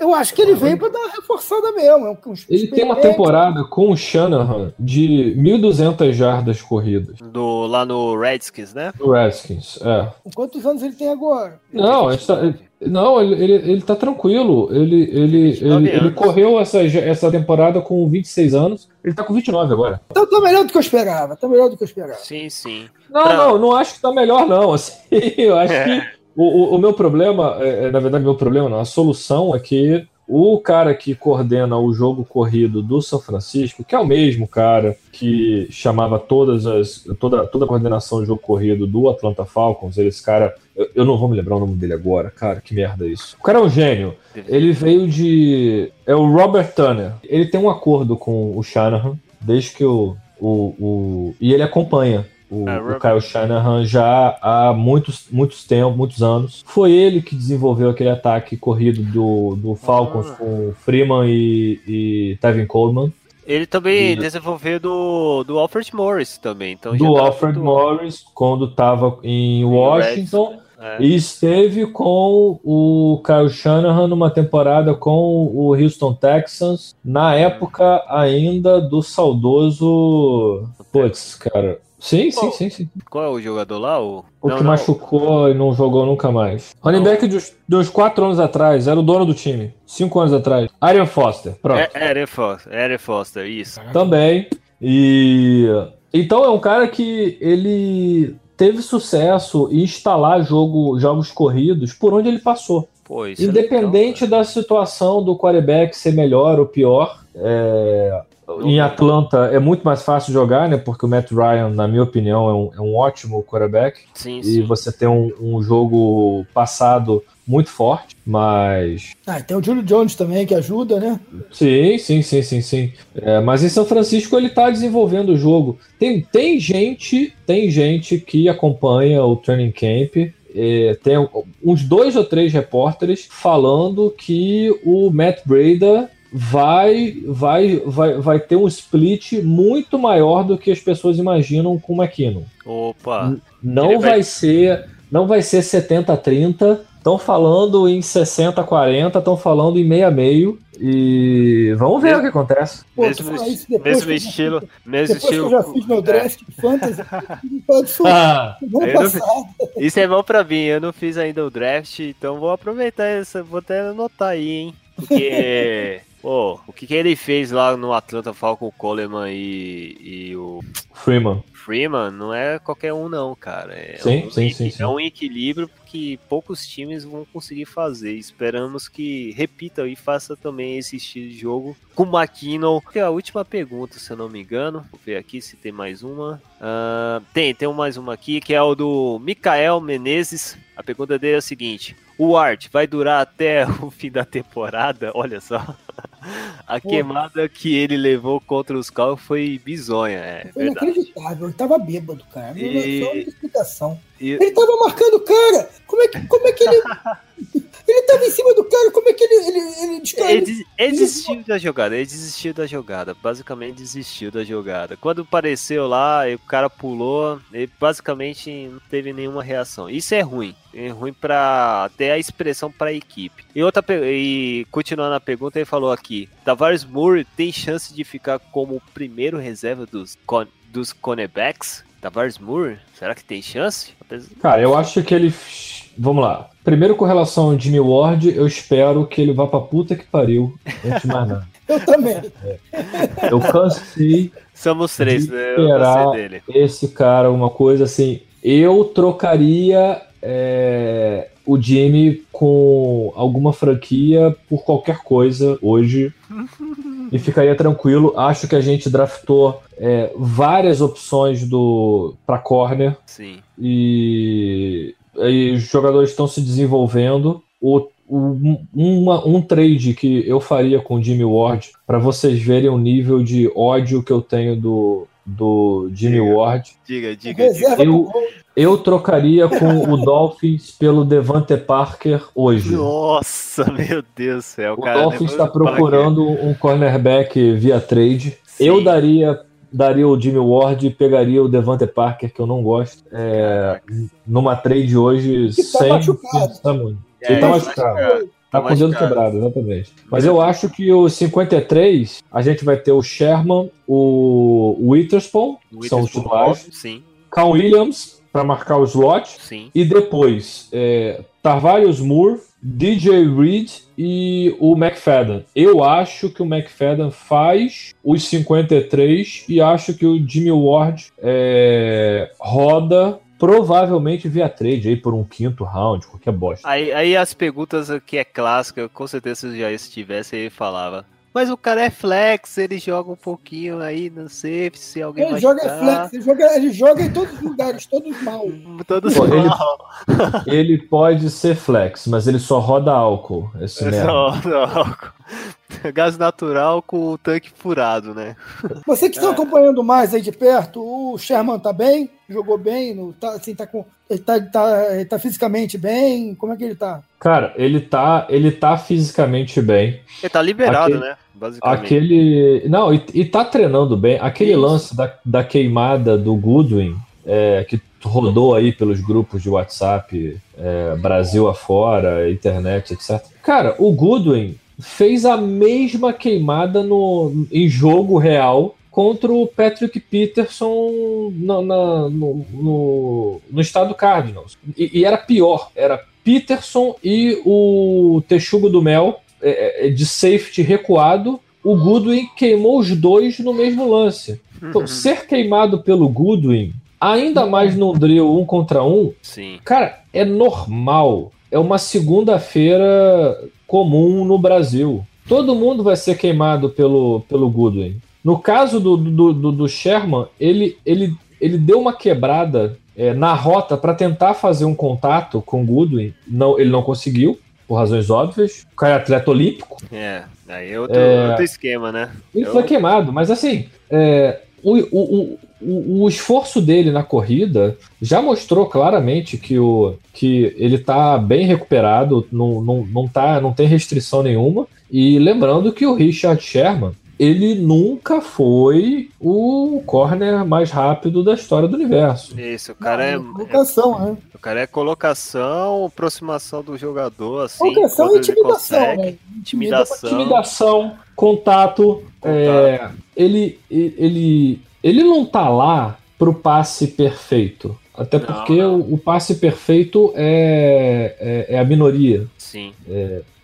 S2: Eu acho que ele veio para dar uma reforçada mesmo. é um- um
S3: Ele tem uma temporada com o Shanahan de 1.200 jardas corridas.
S1: do, lá no Redskins, né?
S3: Do Redskins, é.
S2: Quantos anos ele tem agora?
S3: Não, a gente tá- não ele, ele, ele tá tranquilo. Ele, ele,
S1: 29
S3: ele, ele correu essa, essa temporada com 26 anos. Ele tá com 29 agora.
S2: Então tá melhor do que eu esperava. Tá melhor do que eu esperava.
S1: Sim, sim.
S3: Não,
S1: Pra-
S3: não, não acho que tá melhor, não. Assim, eu acho que o, o, o meu problema, é, é, na verdade, meu problema não, a solução é que o cara que coordena o jogo corrido do São Francisco, que é o mesmo cara que chamava todas as, toda, toda a coordenação de jogo corrido do Atlanta Falcons, esse cara, eu, eu não vou me lembrar o nome dele agora, cara, que merda é isso. O cara é um gênio. Ele veio de. É o Robert Turner. Ele tem um acordo com o Shanahan, desde que o. o, o e ele acompanha o,
S1: Ah,
S3: o. Kyle Shanahan já há muitos, muitos tempos, muitos anos. Foi ele que desenvolveu aquele ataque corrido do, do Falcons
S1: Ah.
S3: com Freeman e, e Tevin Coleman.
S1: Ele também
S3: E-
S1: desenvolveu do, do Alfred Morris também. Então
S3: do Alfred Morris, quando estava em Washington.
S1: É.
S3: E esteve com o Kyle Shanahan numa temporada com o Houston Texans, na época ainda do saudoso. Putz, cara. Sim, sim, sim, sim.
S1: Qual é o jogador lá? O,
S3: O
S1: Não,
S3: que
S1: não.
S3: machucou e não jogou nunca mais. Running back de uns- de uns 4 anos atrás, era o dono do time. 5 anos atrás. Arian Foster, pronto.
S1: É, Eren Foster, Eren Foster, isso.
S3: Também. E então é um cara que ele teve sucesso em instalar jogo, jogos corridos por onde ele passou.
S1: Pô, isso é
S3: Independente
S1: legal,
S3: da situação do quarterback ser melhor ou pior, é, em Atlanta é muito mais fácil jogar, né? Porque o Matt Ryan, na minha opinião, é um, é um ótimo quarterback.
S1: Sim,
S3: E
S1: sim.
S3: você tem um, um jogo passado muito forte, mas
S2: Ah, tem o Julio Jones também que ajuda, né?
S3: Sim, sim, sim, sim, sim. É, mas em São Francisco ele tá desenvolvendo o jogo. Tem, tem gente, tem gente que acompanha o training camp é, tem uns dois ou três repórteres falando que o Matt Breda vai, vai, vai, vai ter um split muito maior do que as pessoas imaginam com o McKinnon.
S1: Opa!
S3: Não
S1: Ele
S3: vai...
S1: vai-
S3: ser não vai ser 70-30. Estão falando em 60-40, estão falando em meio-meio. E vamos ver
S1: Mesmo-
S3: o que acontece.
S2: Pô,
S1: mesmo mesmo
S2: já
S1: estilo,
S2: fiz-
S1: mesmo
S2: Depois que eu
S1: estilo.
S2: já fiz meu
S1: É.
S2: draft de fantasy, não pode subir.
S3: Ah,
S1: não-. Isso é bom pra mim, eu não fiz ainda o draft, então vou aproveitar essa, vou até anotar aí, hein? Porque, pô, o que, que ele fez lá no Atlanta Falcon Coleman e, e o
S3: Freeman.
S1: Freeman não é qualquer um não, cara. É
S3: Sim,
S1: um,
S3: sim, sim, sim.
S1: É um equilíbrio que poucos times vão conseguir fazer. Esperamos que repita e faça também esse estilo de jogo com o McKinnon. Que é a última pergunta, se eu não me engano. Vou ver aqui se tem mais uma. Ah, tem, tem mais uma aqui, que é o do Mikael Menezes. A pergunta dele é a seguinte. O Art vai durar até o fim da temporada? Olha só. A queimada que ele levou contra os Cowboys foi bizonha, é
S2: Foi
S1: verdade.
S2: inacreditável. Ele tava bêbado, cara. Não
S1: E-
S2: é só uma explicação.
S1: E-
S2: Ele tava marcando o cara. Como é que, como é que ele. ele tava em cima do cara. Como é que ele. Ele, ele,
S1: Ele, des- ele desistiu da jogada, ele desistiu da jogada, basicamente desistiu da jogada. Quando apareceu lá, o cara pulou, ele basicamente não teve nenhuma reação. Isso é ruim, é ruim para até a expressão para a equipe. E outra e continuando a pergunta, ele falou aqui: Tavares Moore tem chance de ficar como o primeiro reserva dos con- dos cornerbacks? Tavares Moore, será que tem chance?
S3: Cara, eu acho que ele. Vamos lá. Primeiro, com relação ao Jimmy Ward, eu espero que ele vá pra puta que pariu. Antes de mais nada.
S2: Eu também.
S3: Eu cansei
S1: Somos três,
S3: De
S1: né? Eu dele.
S3: esse cara, uma coisa assim. Eu trocaria é, o Jimmy com alguma franquia por qualquer coisa hoje. e ficaria tranquilo. Acho que a gente draftou é, várias opções do para corner
S1: Sim.
S3: e, e os jogadores estão se desenvolvendo. O, o- uma- um trade que eu faria com o Jimmy Ward, para vocês verem o nível de ódio que eu tenho do, do Jimmy
S1: Diga.
S3: Ward,
S1: Diga, diga, diga.
S3: Eu- eu trocaria com o Dolphins pelo Devante Parker hoje.
S1: Nossa, meu Deus do céu,
S3: O
S1: cara.
S3: Dolphins está procurando um cornerback via trade.
S1: Sim.
S3: Eu daria daria o Jimmy Ward e pegaria o Devante Parker, que eu não gosto, é, numa trade hoje
S2: Que tá
S3: sem.
S2: machucado.
S3: sem tamanho.
S1: É,
S3: Ele tá
S1: tá
S3: machucado. Tá com o dedo quebrado, exatamente. Mas eu acho que o 53, a gente vai ter o Sherman, o Witherspoon, que são os titulares,
S1: Sim,
S3: Cal Williams, para marcar o slot,
S1: sim.
S3: e depois é, Tarvarius Moore, DJ Reed e o McFadden. Eu acho que o McFadden faz os 53 e acho que o Jimmy Ward é, roda provavelmente via trade aí por um quinto round, qualquer bosta.
S1: Aí, aí as perguntas que é clássica, com certeza se já estivesse, ele falava. Mas o cara é flex, ele joga um pouquinho aí, não sei se alguém
S2: Ele
S1: vai
S2: joga
S1: jogar.
S2: flex, ele joga, ele joga em todos os lugares, todos mal.
S1: Todos
S3: Pô, ele-
S1: mal.
S3: Ele pode ser flex, mas ele só roda álcool, esse merda.
S1: Não, não. Gás natural com o tanque furado, né?
S2: Você que está
S1: É.
S2: acompanhando mais aí de perto, o Sherman tá bem? Jogou bem? No, tá, assim, tá com, ele, tá, tá, ele tá fisicamente bem? Como é que ele tá?
S3: Cara, ele tá, ele tá fisicamente bem.
S1: Ele tá liberado,
S3: Aquele-
S1: né? Basicamente.
S3: Aquele. Não, e, e tá treinando bem. Aquele
S1: Isso.
S3: lance da, da queimada do Goodwin, é, que rodou aí pelos grupos de WhatsApp, é, Brasil afora, internet, etc. Cara, o Goodwin fez a mesma queimada no, em jogo real contra o Patrick Peterson na- na- no, no, no estado Cardinals. E, e era pior, era Peterson e o Texugo do Mel é, é, de safety recuado. O Goodwin queimou os dois no mesmo lance. Então,
S1: Uhum.
S3: ser queimado pelo Goodwin, ainda mais num drill um contra um,
S1: Sim.
S3: Cara, é normal. É uma segunda-feira comum no Brasil. Todo mundo vai ser queimado pelo, pelo Goodwin. No caso do, do, do, do Sherman, ele, ele, ele deu uma quebrada é, na rota para tentar fazer um contato com o Goodwin. Não, ele não conseguiu, por razões óbvias. O cara é atleta olímpico.
S1: É, aí é outro,
S3: É.
S1: outro esquema, né?
S3: Ele
S1: Eu-
S3: foi queimado, mas assim, é, o, o, o, esforço dele na corrida já mostrou claramente que, o, que ele tá bem recuperado, não, não, não, tá, não tem restrição nenhuma. E lembrando que o Richard Sherman, ele nunca foi o corner mais rápido da história do universo.
S1: Isso, o cara é,
S2: Colocação, né?
S1: o cara é colocação, aproximação do jogador, assim.
S2: Colocação e
S1: ele
S2: intimidação,
S1: consegue.
S2: né?
S1: Intimidação.
S3: Intimidação, contato. é, ele, ele, ele não tá lá pro passe perfeito. Até
S1: Não,
S3: porque
S1: não.
S3: O, o passe perfeito é, é, é a minoria.
S1: Sim.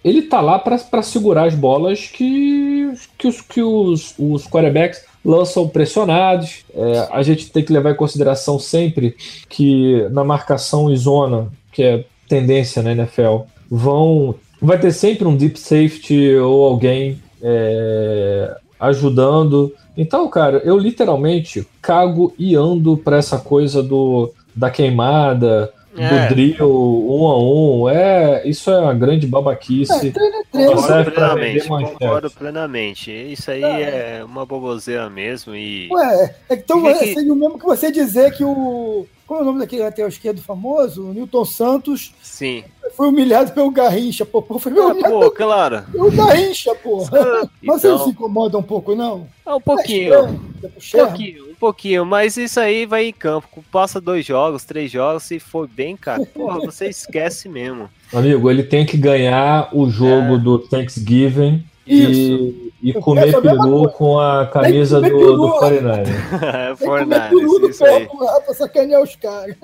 S3: Ele tá lá para segurar as bolas que, que, os, que os, os quarterbacks lançam pressionados. É, a gente tem que levar em consideração sempre que na marcação em zona, que é tendência na NFL, vão vai ter sempre um deep safety ou alguém é, ajudando. Então, cara, eu literalmente cago e ando para essa coisa do da queimada,
S1: É.
S3: do drill um a um. É, isso é uma grande babaquice.
S2: É, treino é treino.
S1: Concordo
S3: pra
S1: plenamente, concordo plenamente. Isso aí é uma boboseira mesmo e...
S2: Ué, é então
S1: Que que-
S2: é, seria o mesmo que você dizer que o. Qual é o nome daquele lateral esquerdo famoso? O Newton Santos
S1: Sim.
S2: foi humilhado pelo Garrincha. Pô, pô, foi
S1: Ah,
S2: humilhado
S1: pô, claro.
S2: pelo Garrincha, porra. Você não se
S1: Então,
S2: incomoda um pouco, não?
S1: é um pouquinho.
S2: É
S1: Um pouquinho, um pouquinho, mas isso aí vai em campo. Passa dois jogos, três jogos, se for bem, cara, porra, você esquece mesmo.
S3: Amigo, ele tem que ganhar o jogo
S1: É.
S3: do Thanksgiving. E, e comer peru com a camisa do,
S2: peru,
S3: do
S2: né?
S3: 49
S2: Tem que comer
S1: Fortnite,
S2: peru no
S1: isso aí.
S2: lá pra sacanear os caras.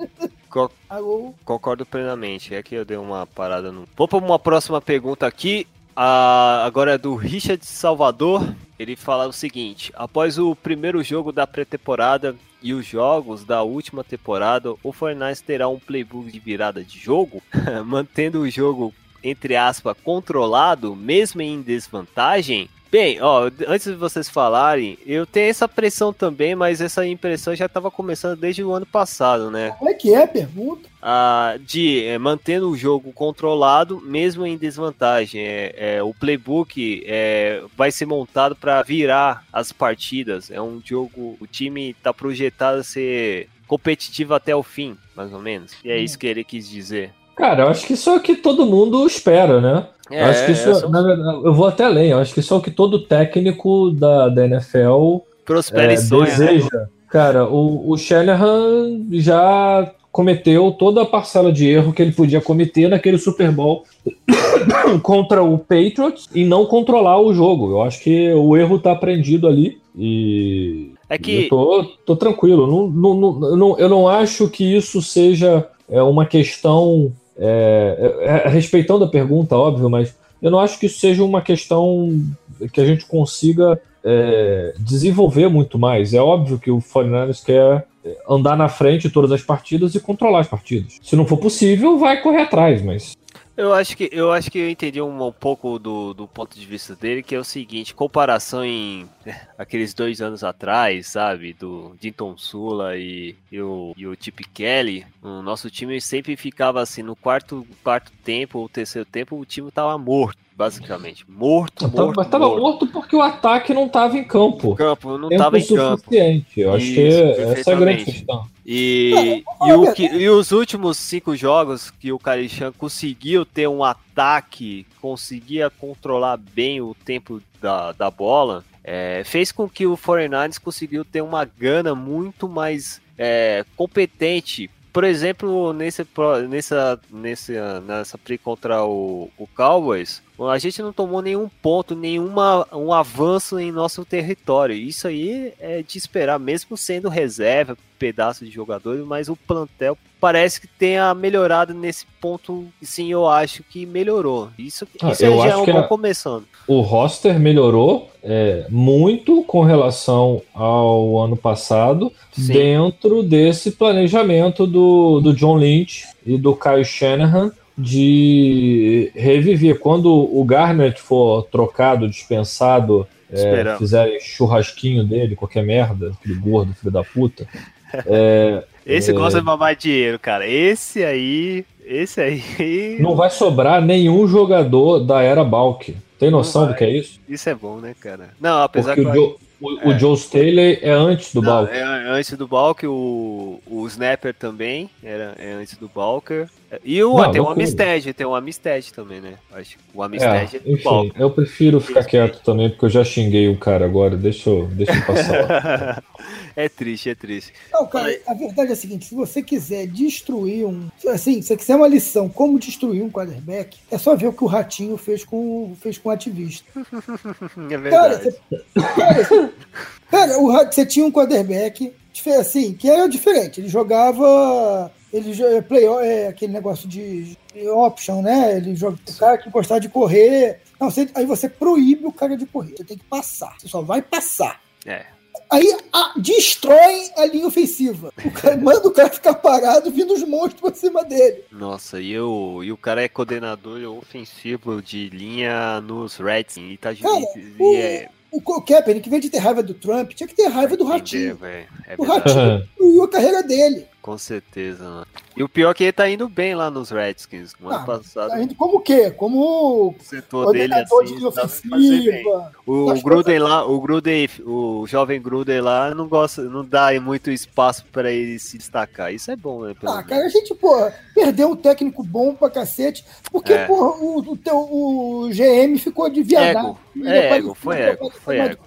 S1: Co-
S2: Alô?
S1: Concordo plenamente. É que eu dei uma parada no. Vou para uma próxima pergunta aqui. Ah, agora é do Richard Salvador. Ele fala o seguinte: após o primeiro jogo da pré-temporada e os jogos da última temporada, o Fortnite terá um playbook de virada de jogo, mantendo o jogo entre aspas controlado, mesmo em desvantagem. Bem, ó, antes de vocês falarem, eu tenho essa pressão também, mas essa impressão já estava começando desde o ano passado, né?
S2: Como é que é? Pergunta.
S1: ah, de é, mantendo o jogo controlado, mesmo em desvantagem. É, é, o playbook é, vai ser montado para virar as partidas. É um jogo, o time está projetado a ser competitivo até o fim, mais ou menos. E é isso que ele quis dizer.
S3: Cara, eu acho que isso é o que todo mundo espera, né?
S1: É,
S3: eu acho que isso,
S1: é só-
S3: na verdade, eu vou até além, eu acho que isso é o que todo técnico da, da NFL
S1: prospera
S3: é,
S1: sonha, né?
S3: deseja. Cara, o, o Shanahan já cometeu toda a parcela de erro que ele podia cometer naquele Super Bowl contra o Patriots e não controlar o jogo. Eu acho que o erro tá aprendido ali e
S1: É que
S3: eu tô, tô tranquilo. Não, não, não, eu não acho que isso seja é, uma questão. É, é, é, respeitando a pergunta, óbvio, mas eu não acho que isso seja uma questão que a gente consiga é, desenvolver muito mais. É óbvio que o 49ers quer é, andar na frente de todas as partidas e controlar as partidas. Se não for possível, vai correr atrás, mas
S1: Eu acho que eu acho que eu entendi um, um pouco do, do ponto de vista dele, que é o seguinte, comparação em aqueles dois anos atrás, sabe, do Dinton Sula e, e o, e o Chip Kelly, o nosso time sempre ficava assim, no quarto, quarto tempo ou terceiro tempo, o time tava morto, basicamente. Morto,
S3: tava,
S1: morto,
S3: mas tava
S1: morto.
S3: morto porque o ataque não estava em campo.
S1: Campo, não tava em campo.
S3: suficiente. Eu acho que essa é a grande questão.
S1: E,
S2: Olha,
S1: e, o que- e os últimos cinco jogos que o Karishan conseguiu ter um ataque, conseguia controlar bem o tempo da, da bola, é, fez com que o 49ers conseguiu ter uma gana muito mais é, competente. Por exemplo, nesse, nessa, nessa, nessa play contra o, o Cowboys, a gente não tomou nenhum ponto, nenhuma um avanço em nosso território. Isso aí é de esperar, mesmo sendo reserva, pedaço de jogadores, mas o plantel parece que tenha melhorado nesse ponto. Sim, eu acho que melhorou. Isso,
S3: Ah,
S1: isso
S3: eu
S1: já é um
S3: que
S1: bom começando.
S3: o roster melhorou é, muito com relação ao ano passado,
S1: Sim.
S3: dentro desse planejamento do, do John Lynch e do Kyle Shanahan de reviver. Quando o Garnett for trocado, dispensado, é, fizerem churrasquinho dele, qualquer merda, aquele gordo, filho da puta.
S1: Esse
S3: É.
S1: gosta de mamar dinheiro, cara. Esse aí. Esse aí.
S3: Não vai sobrar nenhum jogador da era Balk. Tem noção do que é isso?
S1: Isso é bom, né, cara? Não, apesar
S3: Porque
S1: que
S3: o
S1: eu
S3: Joe, O, o Joe Staley é antes do
S1: Não,
S3: Balk.
S1: é antes do Balker, o, o Snapper também era, é antes do Balker. E o,
S3: Não,
S1: tem o
S3: loucura.
S1: Amistad, tem o Amistad também, né? Acho que o
S3: É,
S1: Amistad é, do
S3: enfim, eu prefiro ficar quieto também, porque eu já xinguei o cara agora. Deixa eu, deixa eu passar.
S1: é triste, é triste.
S2: Não, cara, a verdade é a seguinte: se você quiser destruir um. Assim, se você quiser uma lição como destruir um quarterback, é só ver o que o Ratinho fez com, fez com o ativista.
S1: É
S2: Cara,
S1: verdade.
S2: você, cara, cara, o, você tinha um quarterback assim, que era diferente. Ele jogava. Ele jo- play, é, aquele negócio de, de option, né? Ele joga o cara que gostava de correr. Não, você- aí você proíbe o cara de correr. Você tem que passar. Você só vai passar.
S1: É.
S2: Aí a, destrói a linha ofensiva. O cara, manda o cara ficar parado vindo os monstros por cima dele.
S1: Nossa, e, o, e o cara é coordenador ofensivo de linha nos Reds e tá
S2: Cara,
S1: e,
S2: o-
S1: é,
S2: O Co- Kaepernick, em vez de ter raiva do Trump, tinha que ter raiva do Ratinho.
S1: É
S2: O Ratinho destruiu a carreira dele.
S1: Com certeza, mano. E o pior é que ele tá indo bem lá nos Redskins. No ano
S2: Ah,
S1: passado,
S2: Tá indo como o quê? Como
S1: o setor dele assim,
S2: de
S1: bem.
S2: ofensiva.
S1: O Gruden lá, o Gruden, o jovem Gruden lá não gosta, não dá muito espaço pra ele se destacar. Isso é bom, né?
S2: Ah, cara, a gente, pô, perdeu um técnico bom pra cacete, porque,
S1: É.
S2: porra, o, o, teu, o GM ficou de viadagem.
S1: Ego. É, ego, foi ego, foi ego.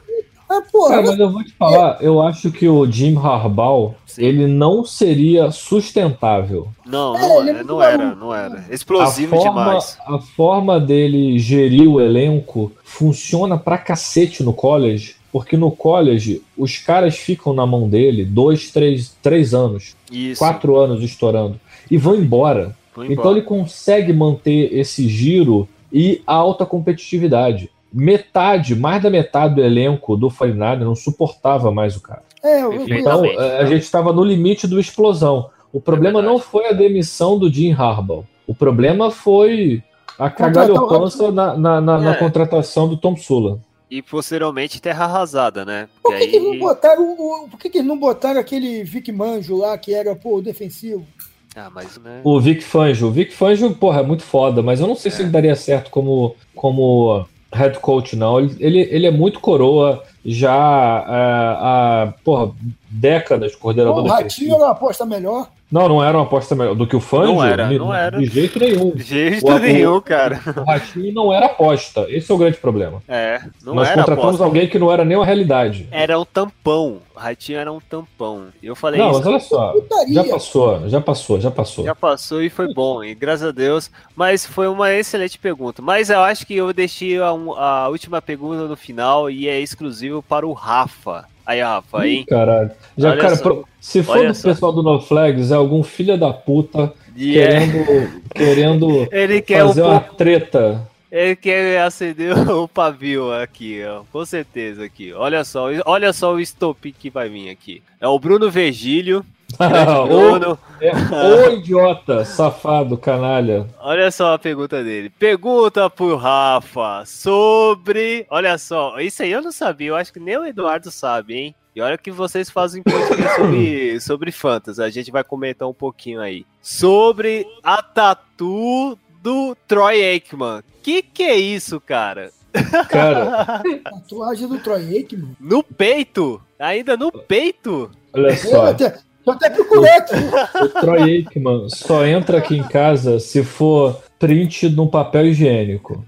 S2: Ah, porra,
S3: Cara, mas eu vou te falar, eu acho que o Jim Harbaugh,
S1: Sim.
S3: ele não seria sustentável.
S1: Não, não,
S2: é
S1: não era, não era.
S3: A
S1: Explosivo
S3: forma,
S1: demais.
S3: a forma dele gerir o elenco funciona pra cacete no college, porque no college os caras ficam na mão dele dois, três, três anos,
S1: Isso.
S3: quatro anos estourando, e vão embora.
S1: Vou
S3: Então
S1: embora.
S3: ele consegue manter esse giro e a alta competitividade. Metade, mais da metade do elenco do 49 não suportava mais o cara.
S2: é.
S3: Então a gente estava no limite do explosão. O problema
S1: verdade.
S3: não foi a demissão do Jim Harbaugh. O problema foi a cagalhopança na, na, na- na
S1: É.
S3: contratação do Tom Sula.
S1: E posteriormente terra arrasada, né?
S2: por que, que não
S1: aí.
S2: botaram o, por que, que não botaram aquele Vic Manjo lá, que era, pô, o defensivo?
S1: Ah, mas né?
S3: O Vic Fangio. O Vic Fangio, porra, é muito foda, mas eu não sei se
S1: É.
S3: ele daria certo como, como head coach, não. Ele, ele, ele é muito coroa, já é, há, porra, décadas coordenador
S2: o Ratinho era uma aposta melhor.
S3: Não, não era uma aposta melhor do que o Fangio.
S1: Não era,
S3: de-
S1: não era.
S3: De jeito nenhum.
S1: De jeito
S3: O- o-
S1: nenhum, cara.
S3: O Ratinho não era aposta. Esse é o grande problema.
S1: É, não
S3: Nós
S1: era
S3: contratamos
S1: aposta.
S3: alguém que não era nem uma realidade.
S1: Era um tampão. O Ratinho era um tampão. E eu falei
S3: Não,
S1: isso.
S3: mas olha só.
S2: Putaria.
S3: Já passou, já passou, já passou.
S1: Já passou e foi bom, e graças a Deus. Mas foi uma excelente pergunta. Mas eu acho que eu deixei a, a última pergunta no final e é exclusivo para o Rafa. Aí, Rafa,
S3: Ih,
S1: hein?
S3: caralho. Já,
S1: Olha
S3: cara,
S1: só.
S3: se for
S1: Olha
S3: do
S1: só.
S3: pessoal do No Flags, é algum filho da puta
S1: é-
S3: querendo, querendo
S1: ele quer um
S3: fazer uma
S1: pouco.
S3: treta.
S1: Ele quer acender o pavio aqui, ó. Com certeza aqui. Olha só, olha só o estopim que vai vir aqui. É o Bruno Virgílio.
S3: Ô, é, idiota, safado, canalha.
S1: Olha só a pergunta dele. Pergunta pro Rafa sobre. Olha só, isso aí eu não sabia, eu acho que nem o Eduardo sabe, hein? E olha que vocês fazem podcast sobre, sobre Fantasy. A gente vai comentar um pouquinho aí. Sobre a tatu do Troy Aikman. Que que é isso, cara?
S3: Cara,
S2: Tatuagem do Troy Aikman.
S1: No peito? Ainda no peito?
S3: olha
S2: Eu
S3: só.
S2: até, eu até procurei aqui.
S3: O Troy Aikman só entra aqui em casa se for print num papel higiênico.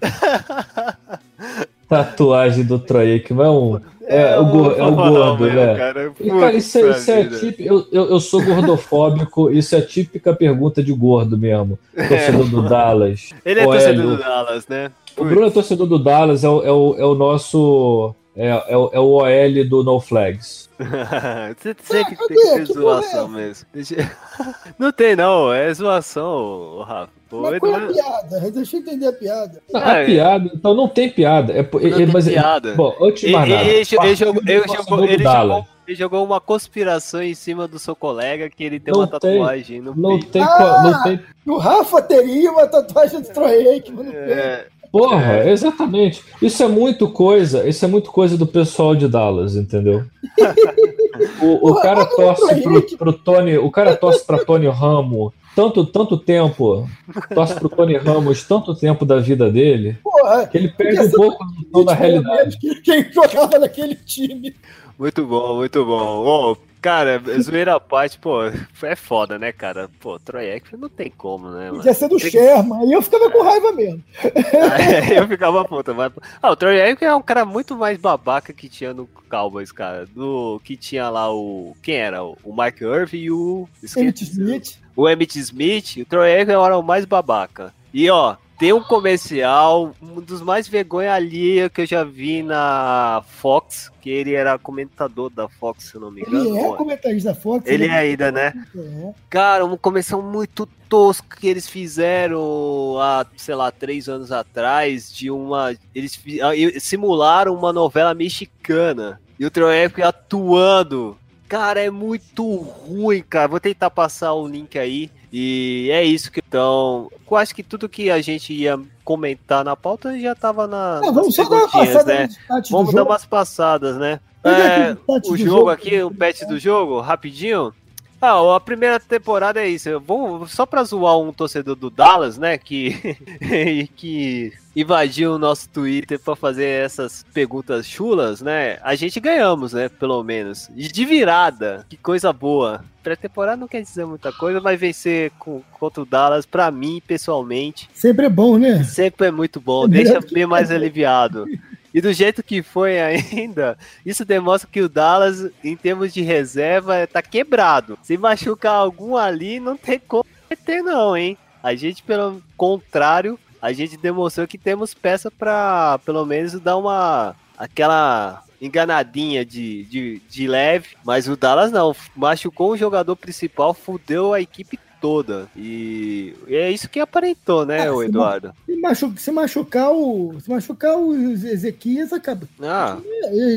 S3: Tatuagem do Troy Aikman é um. É, o, go- é o gordo,
S1: meu,
S3: né?
S1: Cara,
S3: E, cara, isso, é, isso é típico. Eu, eu, eu sou gordofóbico, isso é típica pergunta de gordo mesmo. Torcedor do Dallas.
S1: Ele é torcedor
S3: Hélio,
S1: do Dallas, né?
S3: O Bruno é torcedor do Dallas, é o, é o, é o nosso. É, é, o, é o OL do No Flags.
S1: Você tem que ter
S2: Que é
S1: zoação mesmo. Deixa- Não tem não, é zoação, Rafa.
S2: Mas qual é a piada? Deixa eu entender a piada.
S3: Não,
S1: Ah,
S3: a
S1: é.
S3: piada, então não tem piada. É,
S1: Não
S3: é-
S1: tem
S3: mas,
S1: piada.
S3: Bom, antes de
S1: Ele,
S3: mais nada.
S1: ele- ele jogou, ele jogou- ele jogou- ele jogou uma conspiração em cima do seu colega que ele tem
S3: Não
S1: uma
S3: tem,
S1: tatuagem no
S3: Não
S1: peito.
S3: tem,
S2: Ah!
S3: não tem
S2: O Rafa teria uma tatuagem do Troy Aikman no peito.
S1: É,
S3: Porra, exatamente. Isso é muito coisa, isso é muito coisa do pessoal de Dallas, entendeu? O, o cara torce pro, pro Tony, o cara torce pra Tony Ramo tanto, tanto tempo, torce pro Tony Ramos tanto tempo da vida dele,
S2: Porra,
S3: que ele perde um pouco da realidade.
S2: que Quem jogava naquele time.
S1: Muito bom, muito bom. Ô, cara, zoeira à parte, pô, é foda, né, cara? Pô, Troy Aikman não tem como, né, mano?
S2: Podia ser do Sherman. Aí eu ficava com raiva mesmo.
S1: É, eu ficava puta, mas. Ah, o Troy Aikman é um cara muito mais babaca que tinha no Cowboys, cara. Do que tinha lá o. Quem era? O Mike Irving e o.
S2: Emmett Smith.
S1: O Emmett Smith. O Troy Aikman era o mais babaca. E ó, tem um comercial, um dos mais vergonha alheia que eu já vi na Fox, que ele era comentador da Fox, se eu não me engano.
S2: Ele é
S1: Pô,
S2: comentarista da Fox.
S1: Ele é ainda, né?
S2: É.
S1: Cara, uma comercial muito tosco que eles fizeram há, sei lá, três anos atrás, de uma. Eles ah, simularam uma novela mexicana. E o Aikman atuando. Cara, é muito ruim, cara. Vou tentar passar o link aí. E é isso que então. Eu acho que tudo que a gente ia comentar na pauta já tava na.
S2: Ah, vamos
S1: nas
S2: só dar uma passada
S1: né? Vamos dar
S2: jogo.
S1: umas passadas, né? É,
S2: o
S1: jogo
S2: jogo.
S1: aqui, o patch do jogo, rapidinho. Ah, a primeira temporada é isso. Vamos só pra zoar um torcedor do Dallas, né? Que, que invadiu o nosso Twitter pra fazer essas perguntas chulas, né? A gente ganhamos, né? Pelo menos. De virada. Que coisa boa. Pré-temporada não quer dizer muita coisa, mas vencer com, contra o Dallas, pra mim, pessoalmente,
S2: Sempre é bom, né?
S1: sempre é muito bom.
S2: É
S1: Deixa bem mais aliviado. E do jeito que foi ainda, isso demonstra que o Dallas, em termos de reserva, tá quebrado. Se machucar algum ali, não tem como ter, não, hein? A gente, pelo contrário, a gente demonstrou que temos peça pra, pelo menos, dar uma. aquela enganadinha de, de, de leve, mas o Dallas não, machucou o jogador principal, fudeu a equipe toda. E é isso que aparentou, né,
S2: Ah,
S1: o
S2: se
S1: Eduardo?
S2: Se, machu- se machucar o. Se machucar o Ezequias, acaba.
S1: Ah,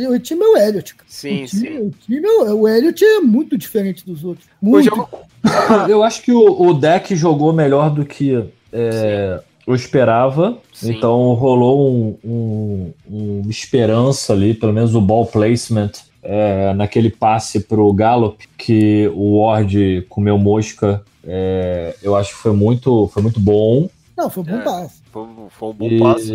S2: O, time é o Elliot.
S1: sim,
S2: o time,
S1: sim.
S2: O, time é o, o Elliot é muito diferente dos outros. Muito.
S1: jogo,
S3: Eu acho que o, o deck jogou melhor do que é, eu esperava.
S1: Sim.
S3: Então rolou um, um- uma esperança ali, pelo menos o ball placement, é, naquele passe pro Gallup, que o Ward comeu mosca. é, eu acho que foi muito, foi muito bom.
S2: Não, foi um bom
S1: É.
S2: passe.
S1: foi, um- foi um bom
S3: E,
S1: passo.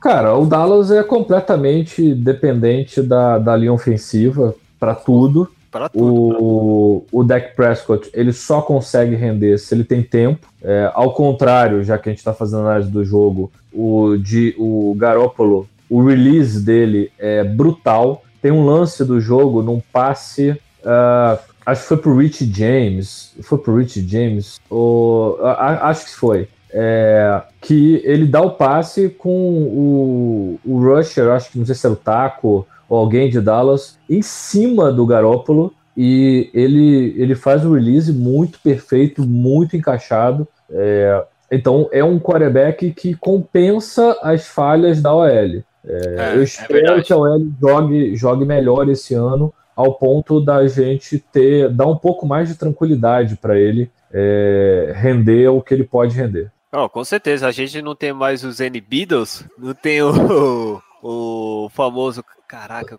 S3: Cara, o Dallas é completamente dependente da, da linha ofensiva para tudo.
S1: Para tudo.
S3: O, o Dak Prescott ele só consegue render se ele tem tempo. É, ao contrário, já que a gente está fazendo análise do jogo, o, de, o Garoppolo, o release dele é brutal. Tem um lance do jogo num passe. ah, acho que foi pro Rich James. Foi pro Rich James? Ou, a- acho que foi. É, que ele dá o passe com o, o Rusher, acho que não sei se era o Taco ou alguém de Dallas, em cima do Garópolo e ele, ele faz o release muito perfeito, muito encaixado. É, então é um quarterback que compensa as falhas da OL. É,
S1: É,
S3: eu
S1: é
S3: espero
S1: verdade.
S3: que a OL jogue, jogue melhor esse ano, ao ponto da gente ter dar um pouco mais de tranquilidade para ele é, render o que ele pode render.
S1: Não, com certeza, a gente não tem mais os N Beatles, não tem o, o famoso. Caraca,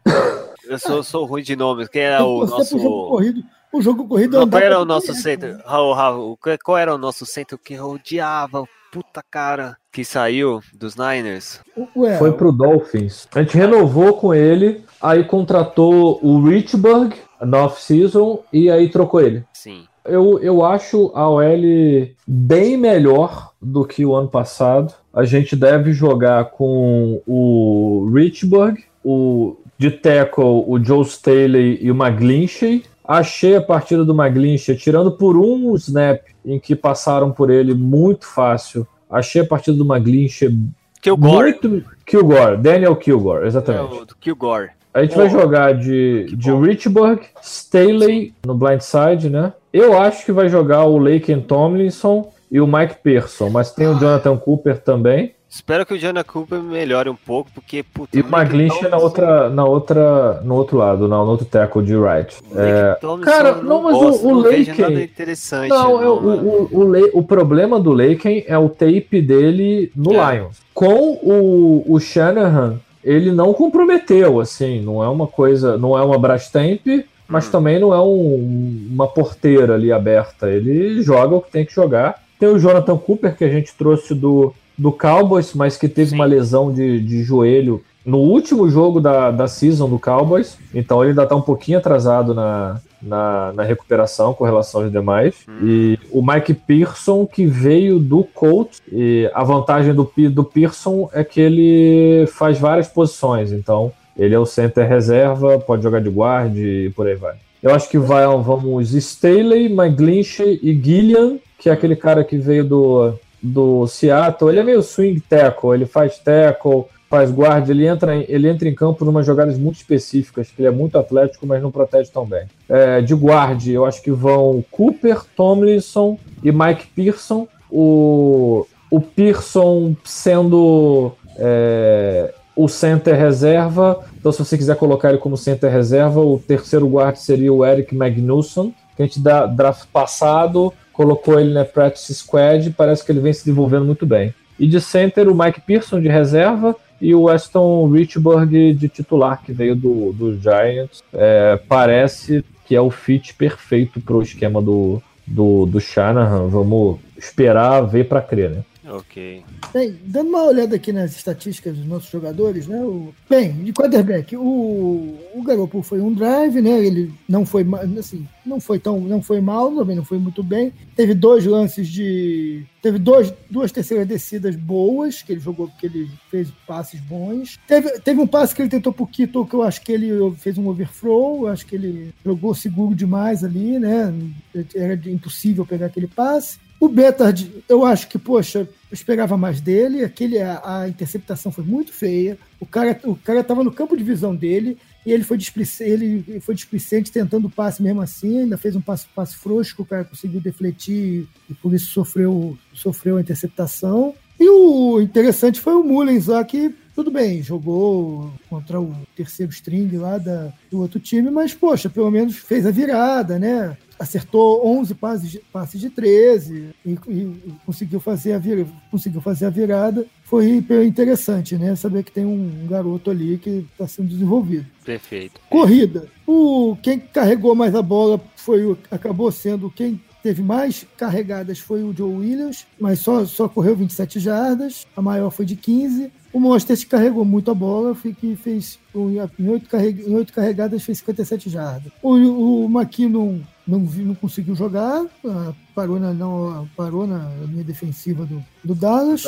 S1: eu sou, sou ruim de nomes. Quem era o nosso.
S2: corrido. O jogo corrido
S1: Não,
S2: andava
S1: qual era o nosso centro? Raul, Raul, qual- qual era o nosso centro que eu odiava? Puta cara, que saiu dos Niners?
S2: Ué,
S3: Foi pro Dolphins. A gente renovou com ele, aí contratou o Richburg na off-season e aí trocou ele.
S1: Sim.
S3: Eu, eu acho a OL bem melhor do que o ano passado. A gente deve jogar com o Richburg, o de tackle, o Joe Staley e o McGlinchey. Achei a partida do McGlinchey, tirando por um snap em que passaram por ele muito fácil. Achei a partida do McGlinchey
S1: Kilgore.
S3: muito. Kilgore, Daniel Kilgore,
S1: É,
S3: exatamente.
S1: o do Kilgore.
S3: A gente vai jogar de, de. Richburg, Staley no blindside, né? Eu acho que vai jogar o Laken Tomlinson e o Mike Pearson, mas tem o Jonathan Cooper também.
S1: Espero que o Jana Cooper melhore um pouco, porque. Puta,
S3: E o McGlinchey na outra, na outra, no outro lado, não, no outro tackle de right. É, cara, não, mas o- o
S1: não
S3: Laken-
S1: interessante.
S3: Não, é o, o, o, Le- o problema do Laken é o tape dele no
S1: É.
S3: Lions. Com o, o Shanahan, ele não comprometeu, assim, não é uma coisa, não é uma Brastemp, mas também não é um- uma porteira ali aberta. Ele joga o que tem que jogar. Tem o Jonathan Cooper, que a gente trouxe do, do Cowboys, mas que teve
S1: Sim.
S3: uma lesão de, de joelho no último jogo da, da season do Cowboys. Então ele ainda está um pouquinho atrasado na, na, na recuperação com relação aos demais. E o Mike Pearson, que veio do Colts. E a vantagem do, do Pearson é que ele faz várias posições. Então ele é o center reserva, pode jogar de guarda e por aí vai. Eu acho que vai, vamos Staley, McGlinchey e Gillian, que é aquele cara que veio do, do Seattle. Ele é meio swing tackle, ele faz tackle, faz guarda, ele entra, em- ele entra em campo numa jogadas muito específicas, que ele é muito atlético, mas não protege tão bem. É, de guarde, eu acho que vão Cooper, Tomlinson e Mike Pearson. O, o Pearson sendo é, o center reserva. Então, se você quiser colocar ele como center reserva, o terceiro guarda seria o Eric Magnusson, que a gente da draft passado colocou ele na practice squad. Parece que ele vem se desenvolvendo muito bem. E de center, o Mike Pearson de reserva e o Weston Richburg de titular, que veio do, do Giants. É, parece que é o fit perfeito para o esquema do, do, do Shanahan. Vamos esperar, ver para crer, né?
S1: Ok.
S2: Bem, dando uma olhada aqui nas estatísticas dos nossos jogadores, né? O, bem, de quarterback, o, o Garoppolo foi um drive, né? Ele não foi assim, não foi tão, não foi mal, também não foi muito bem. Teve dois lances de, teve dois, duas terceiras descidas boas que ele jogou, que ele fez passes bons. Teve, teve um passe que ele tentou pro Kittle que eu acho que ele fez um overthrow, eu acho que ele jogou seguro demais ali, né? Era impossível pegar aquele passe. O Betard, eu acho que, poxa, eu esperava mais dele. Aquele, a, a interceptação foi muito feia. O cara, o cara tava no campo de visão dele e ele foi displicente, ele foi displicente tentando o passe mesmo assim. Ainda fez um passe, passe frouxo que o cara conseguiu defletir e por isso sofreu, sofreu a interceptação. E o interessante foi o Mullens lá que tudo bem, jogou contra o terceiro string lá da, do outro time, mas, poxa, pelo menos fez a virada, né? Acertou 11 passes de, passes de 13 e, e conseguiu, fazer a vira, conseguiu fazer a virada. Foi interessante, né? Saber que tem um garoto ali que está sendo desenvolvido.
S1: Perfeito.
S2: Corrida. O, quem carregou mais a bola foi o, acabou sendo quem teve mais carregadas foi o Joe Williams, mas só, só correu 27 jardas. A maior foi de 15. O Monsters carregou muito a bola, que fez em oito, carreg, carregadas fez 57 jardas. O, o McKinnon não, não conseguiu jogar, ah, parou na, não, parou na linha defensiva do, do Dallas.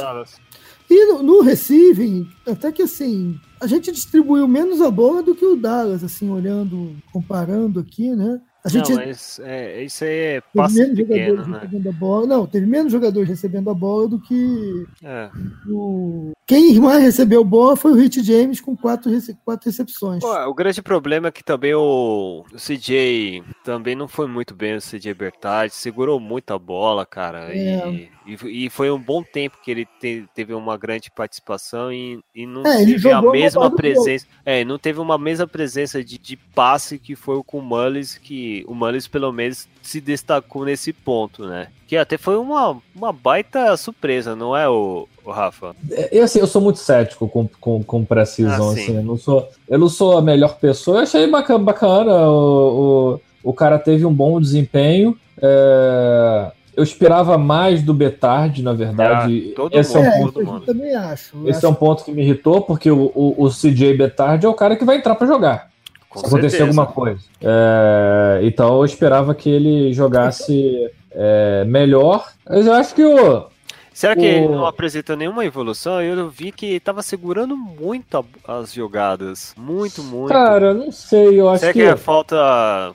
S2: E no, no receiving, até que assim, a gente distribuiu menos a bola do que o Dallas, assim, olhando, comparando aqui, né? A gente
S1: Não, mas é, isso aí é passe
S2: menos
S1: pequeno,
S2: jogadores
S1: né?
S2: recebendo a bola. Não, teve menos jogadores recebendo a bola do que
S1: É.
S2: o. Quem mais recebeu bola foi o Rich James com quatro, rece- quatro recepções.
S1: Pô, o grande problema é que também o, o CJ também não foi muito bem o CJ Bertardi, segurou muito a bola, cara.
S2: É.
S1: E, e, e foi um bom tempo que ele te- teve uma grande participação e, e não
S2: É,
S1: teve a mesma presença. É, não teve uma mesma presença de, de passe que foi o com o Mullis, que o Mullis pelo menos se destacou nesse ponto, né? Que até foi uma, uma baita surpresa, não é, o, o Rafa?
S3: É, assim, eu sou muito cético com, com, com precisão,
S1: Ah, sim.
S3: assim. Eu não, sou, eu não sou a melhor pessoa. Eu achei bacana, bacana o, o, o cara teve um bom desempenho. É, eu esperava mais do Betard, na verdade.
S1: Ah, todo
S3: Esse é um
S1: mundo.
S2: é,
S3: ponto
S2: isso eu
S1: mano.
S2: também acho. Eu
S3: Esse
S2: acho
S3: é um ponto que me irritou, porque o, o, o CJ Betard é o cara que vai entrar pra jogar.
S1: Com
S3: se acontecer alguma coisa. É, então eu esperava que ele jogasse é, melhor. Mas eu acho que o.
S1: Será que
S3: O-
S1: ele não apresenta nenhuma evolução? Eu vi que tava segurando muito as jogadas. Muito, muito.
S3: Cara, não sei, eu acho
S1: Será que,
S3: que.
S1: é falta,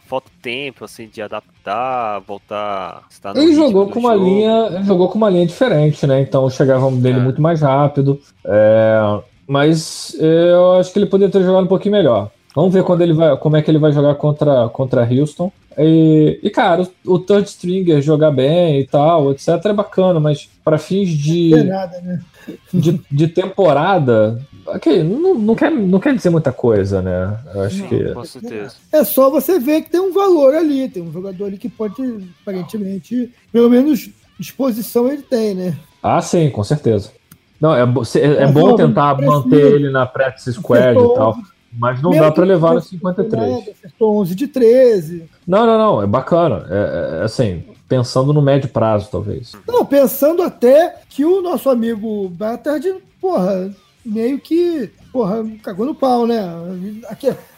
S1: falta tempo, assim, de adaptar, voltar...
S3: Ele jogou com uma
S1: jogo?
S3: linha, jogou com uma linha diferente, né? Então chegava dele
S1: É.
S3: muito mais rápido. É, mas eu acho que ele poderia ter jogado um pouquinho melhor. Vamos ver quando ele vai, como é que ele vai jogar contra, contra Houston. E, e, cara, o, o third stringer jogar bem e tal, etc, é bacana, mas para fins de,
S2: é nada, né?
S3: de, de temporada, ok, não, não, quer, não quer dizer muita coisa, né? Eu acho
S1: Não,
S3: que.
S1: com certeza.
S2: É só você ver que tem um valor ali, tem um jogador ali que pode, aparentemente, pelo menos disposição ele tem, né?
S3: Ah, sim, com certeza. Não, é, é, é bom tentar manter ele na practice squad e tal. Mas não
S2: Mesmo
S3: dá
S2: que
S3: levar no
S2: tivesse
S3: 53.
S2: nada, Acertou 11 de 13.
S3: Não, não, não. É bacana. É, é, assim, pensando no médio prazo, talvez.
S2: Não, pensando até que o nosso amigo Batard, porra, meio que, porra, cagou no pau, né?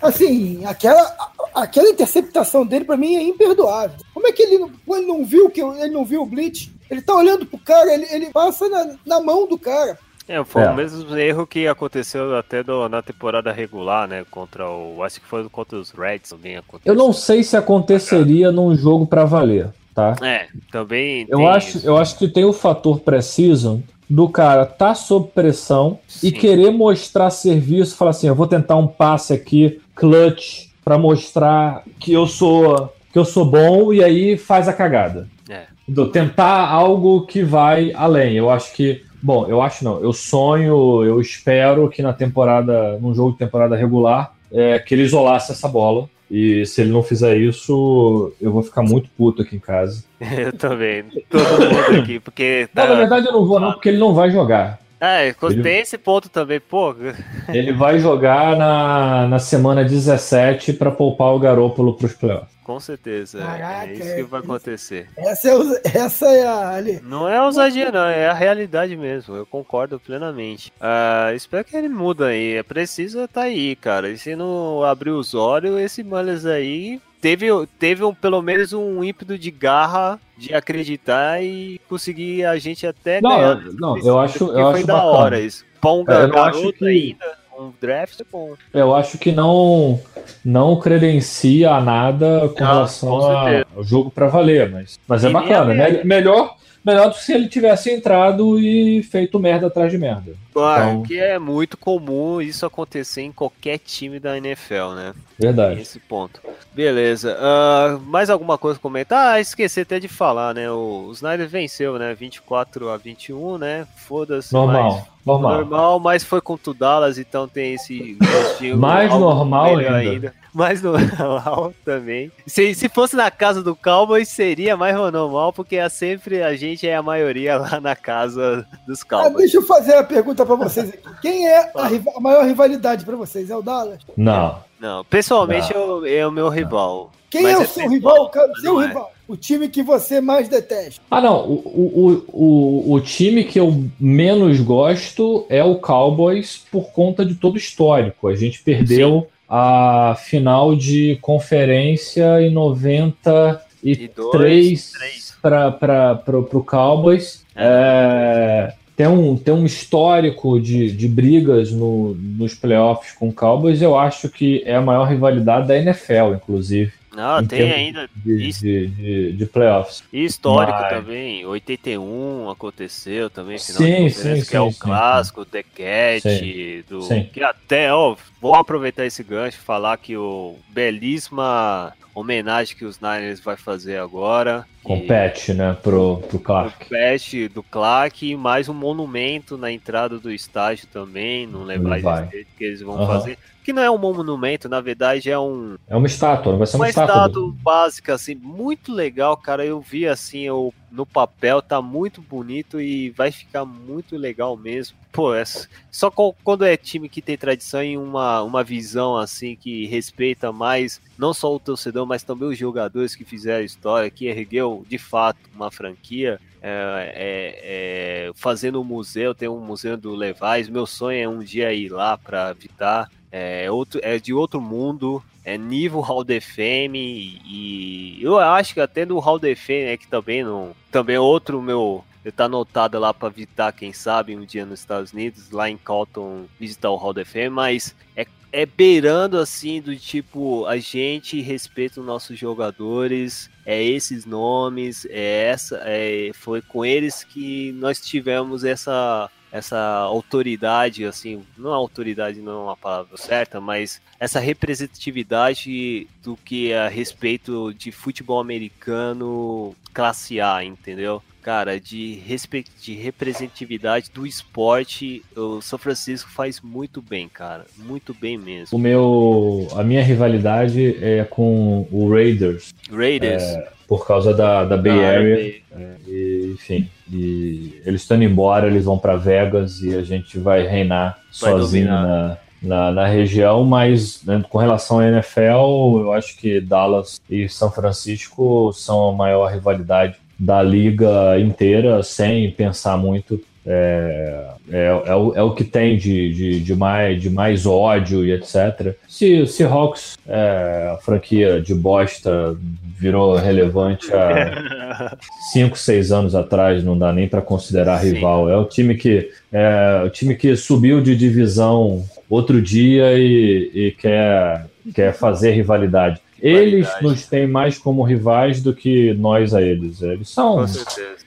S2: Assim, aquela, aquela interceptação dele pra mim é imperdoável. Como é que ele não, ele não viu que ele não viu o blitz? Ele tá olhando pro cara, ele, ele passa na, na mão do cara.
S1: É, foi
S3: É.
S1: o mesmo erro que aconteceu até do- na temporada regular, né? Contra o. Acho que foi contra os Reds também aconteceu.
S3: Eu não sei se aconteceria num jogo pra valer, tá?
S1: É, também.
S3: Eu acho,
S1: isso.
S3: eu acho que tem o fator precision do cara tá sob pressão e
S1: Sim.
S3: querer mostrar serviço, falar assim, eu vou tentar um passe aqui clutch pra mostrar que eu sou que eu sou bom e aí faz a cagada.
S1: É.
S3: Entendeu? Tentar algo que vai além. Eu acho que, bom, eu acho não, eu sonho, eu espero que na temporada, num jogo de temporada regular, é, que ele isolasse essa bola. E se ele não fizer isso, eu vou ficar muito puto aqui em casa.
S1: Eu também. Todo mundo aqui, porque.
S3: Não,
S1: Tá...
S3: na verdade eu não vou não, porque ele não vai jogar.
S1: É,
S3: Ele-
S1: tem esse ponto também, pô.
S3: Ele vai jogar na, na semana 17 para poupar o Garópolo para os playoffs.
S1: Com certeza.
S2: Caraca,
S1: é isso que
S2: é-
S1: vai acontecer.
S2: Essa é, essa é a. Ali.
S1: Não é ousadia, não, é a realidade mesmo. Eu concordo plenamente. Ah, espero que ele muda aí. É preciso tá aí, cara. E se não abrir os olhos, esse Mullins aí teve, teve um, pelo menos um ímpeto de garra de acreditar e conseguir a gente até
S3: Não,
S1: ganhar.
S3: eu- não, eu acho- eu
S1: foi
S3: acho
S1: da
S3: bacana.
S1: hora isso. Um
S3: É, não
S1: garoto
S3: que-
S1: ainda, um draft é bom.
S3: Eu acho que não não credencia a nada com
S1: Ah,
S3: relação
S1: com
S3: ao jogo para valer, mas, mas é bacana. melhor, melhor do que se ele tivesse entrado e feito merda atrás de merda.
S1: Ah,
S3: Então-
S1: Que é muito comum isso acontecer em qualquer time da NFL, né?
S3: Verdade.
S1: Esse ponto. Beleza. Ah, mais alguma coisa a comentar? Ah, esqueci até de falar, né? O, o Snyder venceu, né? 24 a 21, né? Foda-se.
S3: Normal,
S1: mas-
S3: normal.
S1: Normal, mas foi contra o Dallas, então tem esse gostinho
S3: Mais normal
S1: melhor
S3: ainda.
S1: Mais normal também. Se, se fosse na casa do Cowboys, seria mais normal, porque é sempre a gente é a maioria lá na casa dos
S2: Ah,
S1: Cowboys.
S2: deixa eu fazer a pergunta pra vocês aqui. Quem é a, riva- a maior rivalidade pra vocês? É o Dallas?
S3: Não.
S1: Não, pessoalmente eu- é o meu rival.
S2: Quem é o
S1: é
S2: seu
S1: pessoal,
S2: rival? cara? Seu
S1: não é.
S2: rival. O time que você mais detesta.
S3: Ah, não. O, o, o, o time que eu menos gosto é o Cowboys por conta de todo o histórico. A gente perdeu a final de conferência em 93
S1: três.
S3: para o Cowboys. É, tem, um, tem um histórico de, de brigas no, nos playoffs com o Cowboys. Eu acho que é a maior rivalidade da NFL, inclusive,
S1: Não,
S3: Em
S1: tem ainda
S3: de, de, de, de playoffs.
S1: E histórico
S3: Mas-
S1: também, 81 aconteceu também, final
S3: Sim,
S1: de
S3: sim,
S1: que é o
S3: sim, sim,
S1: clássico, o The Cat,
S3: Sim,
S1: do,
S3: sim.
S1: que até, ó, vou aproveitar esse gancho e falar que o belíssima homenagem que os Niners vai fazer agora.
S3: Compete, né, pro, pro
S1: o
S3: Clark.
S1: patch do Clark e mais um monumento na entrada do estádio também, não
S3: vai.
S1: direito que eles vão
S3: Aham.
S1: fazer. Que não é um monumento, na verdade é um,
S3: É uma estátua, vai ser uma,
S1: uma
S3: estátua.
S1: estátua básica, assim, muito legal, cara. Eu vi assim, eu, no papel, tá muito bonito e vai ficar muito legal mesmo. Pô, é, só quando é time que tem tradição e uma, uma visão assim que respeita mais não só o torcedor, mas também os jogadores que fizeram a história, que ergueu de fato uma franquia. É, é, é, fazendo um museu, tem um museu do Levi's. Meu sonho é um dia ir lá para visitar. É, outro, é de outro mundo, é nível Hall of Fame e eu acho que até no Hall of Fame é que também não, também é outro meu tá anotado lá para visitar, quem sabe, um dia nos Estados Unidos, lá em Calton, visitar o Hall of Fame, mas é, é beirando assim do tipo, a gente respeita os nossos jogadores, é esses nomes, é essa, é, foi com eles que nós tivemos essa essa autoridade, assim, não autoridade não é uma palavra certa, mas essa representatividade do que é a respeito de futebol americano classe A, entendeu? Cara, de, respe... de representatividade do esporte, o São Francisco faz muito bem, cara. Muito bem mesmo.
S3: O meu, a minha rivalidade é com o Raiders,
S1: Raiders.
S3: por causa da, da Bay
S1: Ah,
S3: Area.
S1: Bay-
S3: E, enfim, e eles estão embora, eles vão para Vegas e a gente vai reinar
S1: Vai
S3: sozinho
S1: dominar.
S3: na, na, na região, mas né, com relação à NFL, eu acho que Dallas e São Francisco são a maior rivalidade da liga inteira, sem pensar muito. É, é, é, o, é o que tem de, de, de, mais, de mais ódio e etc. Se o Seahawks, é, a franquia de bosta, virou relevante há 5, 6 anos atrás, não dá nem para considerar rival. É o time que é o time que subiu de divisão outro dia e, e quer, quer fazer rivalidade. Eles nos têm mais como rivais do que nós a eles. Eles são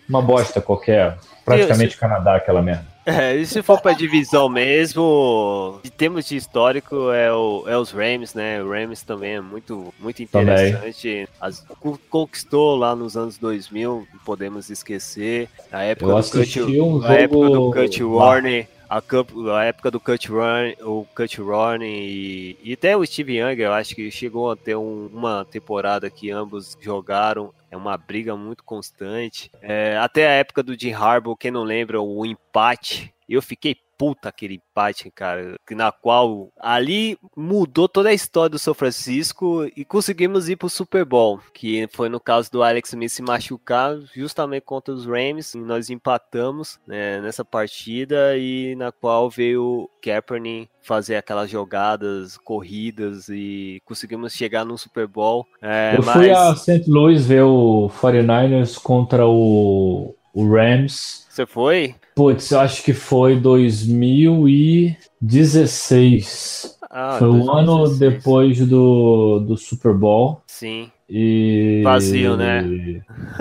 S3: uma bosta qualquer. Praticamente Canadá, aquela merda.
S1: É, e se for pra divisão mesmo, em termos de histórico, é, o, é os Rams, né? O Rams também é muito, muito interessante. As, conquistou lá nos anos 2000, não podemos esquecer. A época,
S3: Eu
S1: do Kurt,
S3: um
S1: época do
S3: jogo
S1: Kurt
S3: lá.
S1: Warner. A, a época do Cut Run, o Cut Run e, e até o Steve Young, eu acho que chegou a ter um- uma temporada que ambos jogaram. É uma briga muito constante. É, até a época do Jim Harbaugh, quem não lembra, o empate. Eu fiquei puta aquele empate, cara, que- na qual ali mudou toda a história do São Francisco e conseguimos ir pro Super Bowl, que foi no caso do Alex Smith se machucar justamente contra os Rams, e nós empatamos né, nessa partida e na qual veio o Kaepernick fazer aquelas jogadas, corridas e conseguimos chegar no Super Bowl. É,
S3: Eu
S1: mas...
S3: fui a St. Louis ver o 49ers contra o, o Rams.
S1: Você foi?
S3: Putz, eu acho que foi 2016.
S1: Ah,
S3: foi um ano
S1: 2016.
S3: depois do, do Super Bowl.
S1: Sim.
S3: E,
S1: Vazio, né?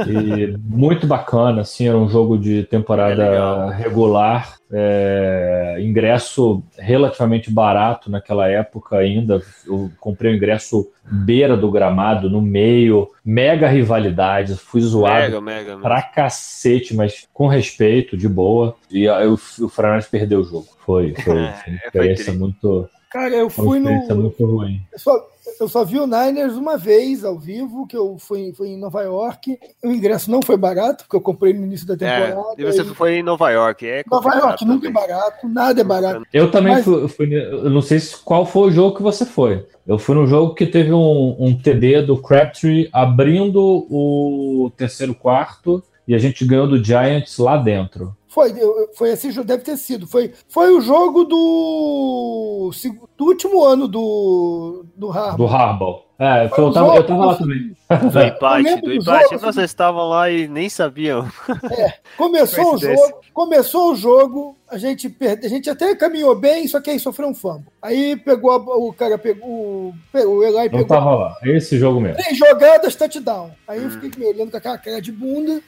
S3: E muito bacana, assim, era um jogo de
S1: É
S3: temporada
S1: legal.
S3: regular, é, ingresso relativamente barato naquela época ainda. Eu comprei o ingresso beira do gramado, no meio, mega rivalidade, fui zoado
S1: Mega, mega, mega.
S3: pra cacete, mas com respeito, de boa. E aí o, o Fernandes perdeu o jogo. Foi, foi, foi uma
S1: foi
S3: experiência
S1: triste.
S3: muito,
S2: Cara, eu
S3: uma
S2: fui
S3: experiência
S2: no.
S3: muito ruim.
S2: Eu só, eu só vi o Niners uma vez ao vivo, que eu fui, fui em Nova York. O ingresso não foi barato, porque eu comprei no início da
S1: É,
S2: temporada.
S1: e você
S2: e-
S1: foi em Nova York. É
S2: Nova York nunca é barato, nada é barato.
S3: Eu também
S2: Mas-
S3: fui, fui- Eu não sei se- qual foi o jogo que você foi. Eu fui no jogo que teve um, um TD do Crabtree abrindo o terceiro quarto e a gente ganhou do Giants lá dentro.
S2: Foi, eu- eu- foi esse jogo, deve ter sido. Foi, foi o jogo do, do último ano do, do Harbaugh.
S3: Do Harbaugh. É, foi- eu, tava, eu tava lá também.
S1: Do
S2: Eu
S1: empate, do empate. Vocês estavam lá e nem sabiam.
S2: Começou o jogo, começou o jogo, a gente perde, a gente até caminhou bem, só que aí sofreu um fumble. Aí pegou a- o cara pegou, pegou o Eli
S3: Não
S2: pegou
S3: tava lá. É esse jogo mesmo.
S2: três jogadas touchdown. Aí eu
S1: Hum.
S2: fiquei me olhando com aquela cara de bunda.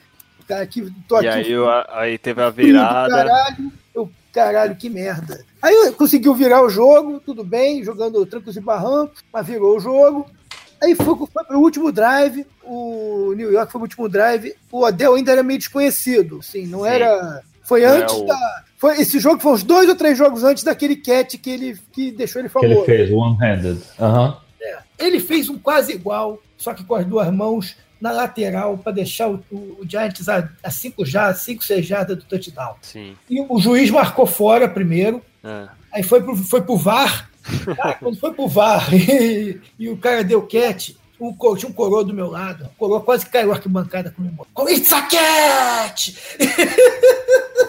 S2: Cara, aqui, tô
S1: E
S2: aqui
S1: aí, eu- aí teve a virada.
S2: Caralho, eu, caralho, que merda. Aí conseguiu virar o jogo, tudo bem, jogando trancos e barrancos, mas virou o jogo. Aí foi, foi pro último drive, o New York foi pro último drive, o Odell ainda era meio desconhecido, assim, não
S1: Sim.
S2: era... Foi
S1: Não é
S2: antes
S1: o-
S2: da... Foi, esse jogo foi uns dois ou três jogos antes daquele catch que ele que deixou ele
S3: Que ele
S2: famoso.
S3: fez, one-handed. Aham.
S2: Ele fez um quase igual, só que com as duas mãos na lateral para deixar o, o, o Giants a 5 jardas, 5, 6 jardas do touchdown.
S1: Sim.
S2: E o juiz marcou fora primeiro,
S1: É.
S2: aí foi pro, foi pro VAR. Cara, quando foi pro VAR e, e o cara deu catch, um, tinha um coroa do meu lado. O coroa quase caiu a arquibancada comigo. It's a catch!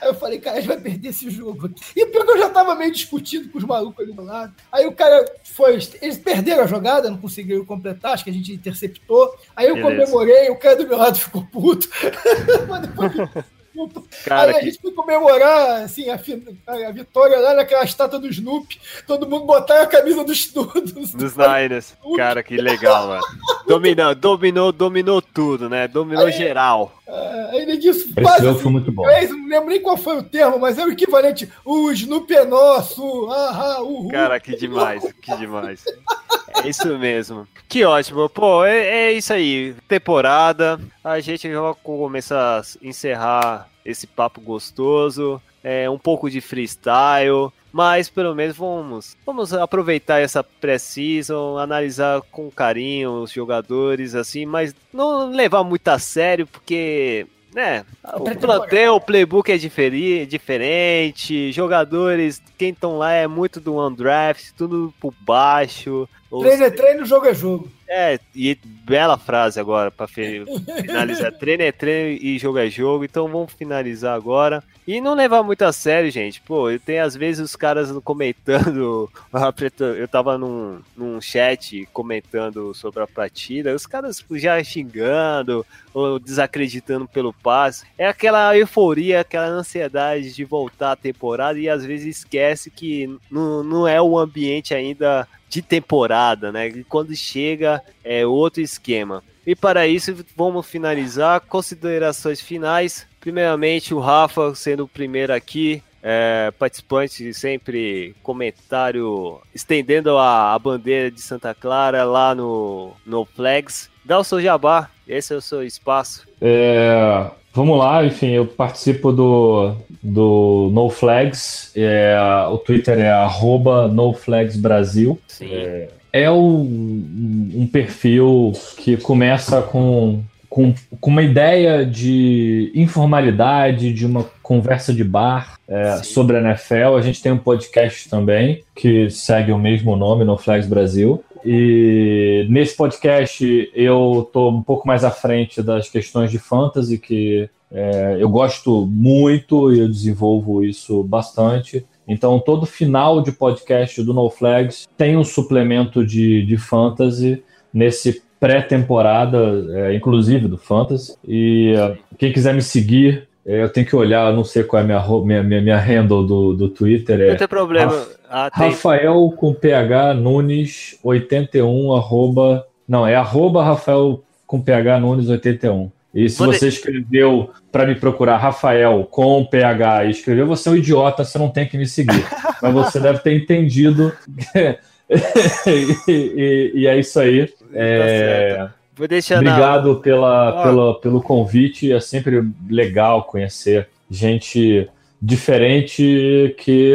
S2: Aí eu falei, cara, a gente vai perder esse jogo. E pior que eu já tava meio discutindo com os malucos ali do lado. Aí o cara foi. Eles perderam a jogada, não conseguiram completar, acho que a gente interceptou. Aí eu
S1: Beleza.
S2: comemorei, o cara do meu lado ficou puto. Mas depois.
S1: Cara,
S2: Aí a
S1: que-
S2: gente foi comemorar assim, a, a vitória lá naquela estátua do Snoopy. Todo mundo botar a camisa dos tudo.
S1: Dos Niners. Cara, que legal, mano. Dominou, dominou, dominou tudo, né? Dominou
S2: Aí-
S1: geral.
S2: Aí ele disse
S3: Esse jogo
S2: assim,
S3: foi muito bom.
S2: não lembro nem qual foi o termo, mas é o equivalente. O Snoopy é nosso. Ah, ah, uhul.
S1: Cara, que demais, que demais. É isso mesmo. Que ótimo. Pô, é, é isso aí. Temporada. A gente já vai começar a encerrar esse papo gostoso. É um pouco de freestyle. Mas pelo menos vamos, vamos aproveitar essa pré-season, analisar com carinho os jogadores, assim, mas não levar muito a sério, porque né, o plantel, o playbook é diferente, jogadores, quem estão lá é muito do undraft, tudo por baixo.
S2: Treino é treino, jogo é jogo.
S1: É, e bela frase agora pra fi- finalizar. treino é treino e jogo é jogo, então vamos finalizar agora. E não levar muito a sério, gente. Pô, eu tenho às vezes os caras comentando. Eu tava num, num chat comentando sobre a partida, os caras já xingando ou desacreditando pelo passe. É aquela euforia, aquela ansiedade de voltar à temporada e às vezes esquece que não, não é o ambiente ainda de temporada, né? E quando chega é outro esquema. E para isso, vamos finalizar. Considerações finais. Primeiramente, o Rafa sendo o primeiro aqui, é, participante sempre comentário estendendo a, a bandeira de Santa Clara lá no, no Flags. Dá o seu jabá, esse é o seu espaço.
S3: É, vamos lá, enfim, eu participo do, do No Flags. é, o Twitter é arroba NoFlagsBrasil.
S1: Sim,
S3: É um, um perfil que começa com, com, com uma ideia de informalidade, de uma conversa de bar é, sobre a NFL. A gente tem um podcast também que segue o mesmo nome, No Flags Brasil. E nesse podcast eu tô um pouco mais à frente das questões de fantasy, que é, eu gosto muito e eu desenvolvo isso bastante. Então, todo final de podcast do No Flags tem um suplemento de, de fantasy nesse pré-temporada, é, inclusive do fantasy. E é, quem quiser me seguir, é, eu tenho que olhar, não sei qual é a minha, minha, minha, minha handle do, do Twitter. É
S1: não tem problema.
S3: Rafa-
S1: Ah, tem-
S3: Rafael com PH Nunes 81 arroba. Não, é arroba Rafael com PH Nunes 81. E se
S1: Vou de-
S3: você escreveu para me procurar Rafael com PH e escreveu, você é um idiota, você não tem que me seguir. Mas você deve ter entendido. e, e- e é isso aí. É,
S1: certo. Vou deixar na-
S3: Obrigado pela,
S1: Ah.
S3: pela, pelo convite. É sempre legal conhecer gente diferente que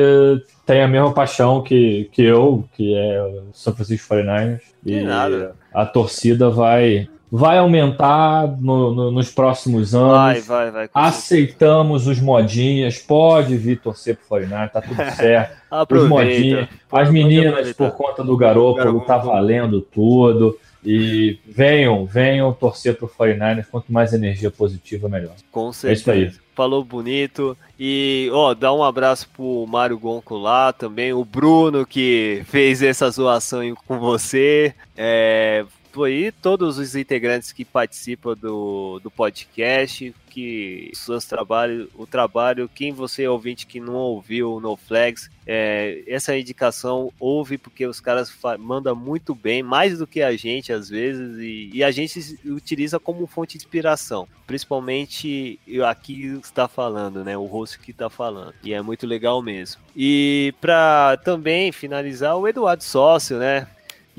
S3: tem a mesma paixão que, que eu, que é o São Francisco 49ers.
S1: De
S3: E
S1: nada.
S3: a torcida vai, vai aumentar no- no- nos próximos anos.
S1: Vai, vai, vai.
S3: Aceitamos os modinhas, pode vir torcer pro 49, tá tudo certo. Os modinhas, as meninas, por conta do
S1: Garoppolo.
S3: tá valendo tudo. E venham, venham torcer pro 49ers. Quanto mais energia positiva, melhor.
S1: Com
S3: É
S1: certeza.
S3: isso aí.
S1: Falou bonito. E, ó, dá um abraço pro Mário Gonco lá também. O Bruno que fez essa zoação com você. É, foi todos os integrantes que participam do, do podcast, que seus trabalhos, o trabalho, quem você é ouvinte que não ouviu no Flags, é, essa indicação ouve porque os caras mandam muito bem, mais do que a gente às vezes, e, e a gente utiliza como fonte de inspiração, principalmente aqui está falando, né, o rosto que está falando, e é muito legal mesmo. E para também finalizar, o Eduardo Sócio, né,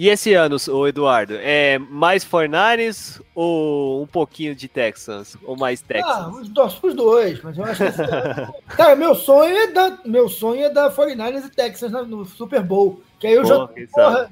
S1: e esse ano, o Eduardo, é mais 49ers ou um pouquinho de Texans? Ou mais
S2: Ah,
S1: Texans?
S2: os, torço pros dois, mas eu acho que. esse ano- Cara, meu sonho é dar, meu sonho é dar 49ers e Texas na- no Super Bowl. Que aí eu já. Porra,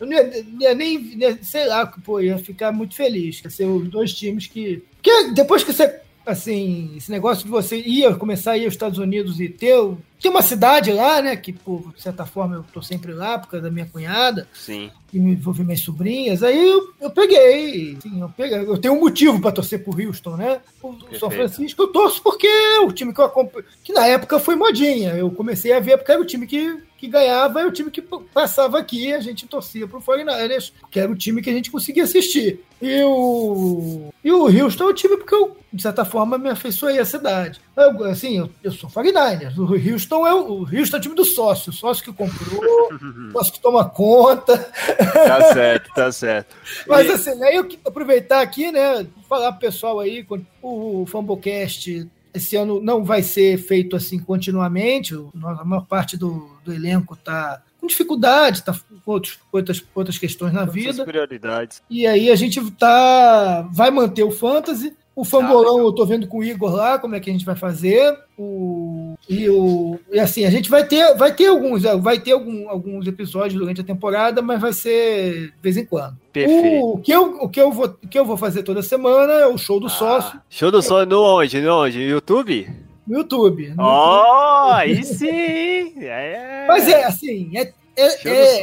S2: eu não ia, nem. ia- sei lá, pô, ia ficar muito feliz. Ia ser os dois times que. Porque depois que você. Assim, esse negócio de você ia começar a ir aos Estados Unidos e ter, ter uma cidade lá, né? Que, por certa forma, eu tô sempre lá por causa da minha cunhada
S1: Sim.
S2: e me envolvi minhas sobrinhas. Aí eu, eu peguei, sim, eu peguei. Eu tenho um motivo para torcer pro Houston, né? O São
S1: Perfeito.
S2: Francisco eu torço porque é o time que eu acompanho, que na época foi modinha. Eu comecei a ver porque era o time que, que ganhava, era o time que passava aqui, a gente torcia pro 49ers, que era o time que a gente conseguia assistir. E o, e o Houston é o time porque eu, de certa forma, me afeiçoei à cidade. Eu, assim, eu, eu sou 49ers. O Houston é o, o Houston é o time do sócio, o sócio que comprou, o sócio que toma conta.
S1: Tá certo, tá certo.
S2: Mas
S1: E-
S2: assim, aí eu que- aproveitar aqui, né? Falar pro pessoal aí, quando o Fumblecast esse ano não vai ser feito assim continuamente. A maior parte do, do elenco tá com dificuldade, tá com outros, outras, outras questões na
S1: Suas
S2: vida.
S1: prioridades.
S2: E aí a gente tá. Vai manter o Fantasy. O Fambolão eu tô vendo com o Igor lá como é que a gente vai fazer. O, E, o, e assim, a gente vai ter, vai ter alguns, vai ter algum, alguns episódios durante a temporada, mas vai ser de vez em quando.
S1: Perfeito.
S2: O, que eu, o, que eu vou, o que eu vou fazer toda semana é o show do sócio
S1: Ah, show do sócio no onde? No onde? YouTube?
S2: no YouTube. No
S1: Ó, aí sim! É.
S2: Mas é assim, é, é, é,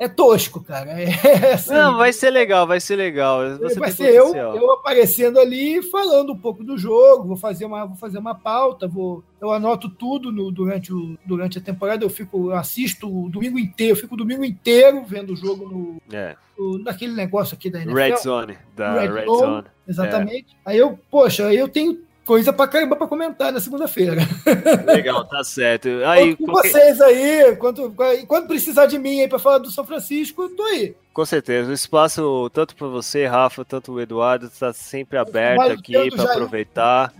S2: é tosco, cara. É, assim,
S1: Não, vai ser legal, vai ser legal. Você
S2: vai ser eu, eu aparecendo ali, falando um pouco do jogo, vou fazer uma, vou fazer uma pauta, vou, eu anoto tudo no- durante, o, durante a temporada, eu fico, eu assisto o domingo inteiro, eu fico o domingo inteiro vendo o jogo no,
S1: É,
S2: no- naquele negócio aqui da NFL.
S1: Red Zone. Da
S2: Red
S1: Red,
S2: Zone.
S1: Zone.
S2: Exatamente. Aí eu, poxa, aí eu tenho coisa pra caramba pra comentar na segunda-feira.
S1: Legal, tá certo. Aí,
S2: com
S1: qualquer-
S2: vocês aí, quando, quando precisar de mim aí pra falar do São Francisco, eu tô aí.
S1: Com certeza, o espaço, tanto para você, Rafa, tanto o Eduardo, está sempre aberto
S2: Mas
S1: aqui para
S2: Jair-
S1: aproveitar.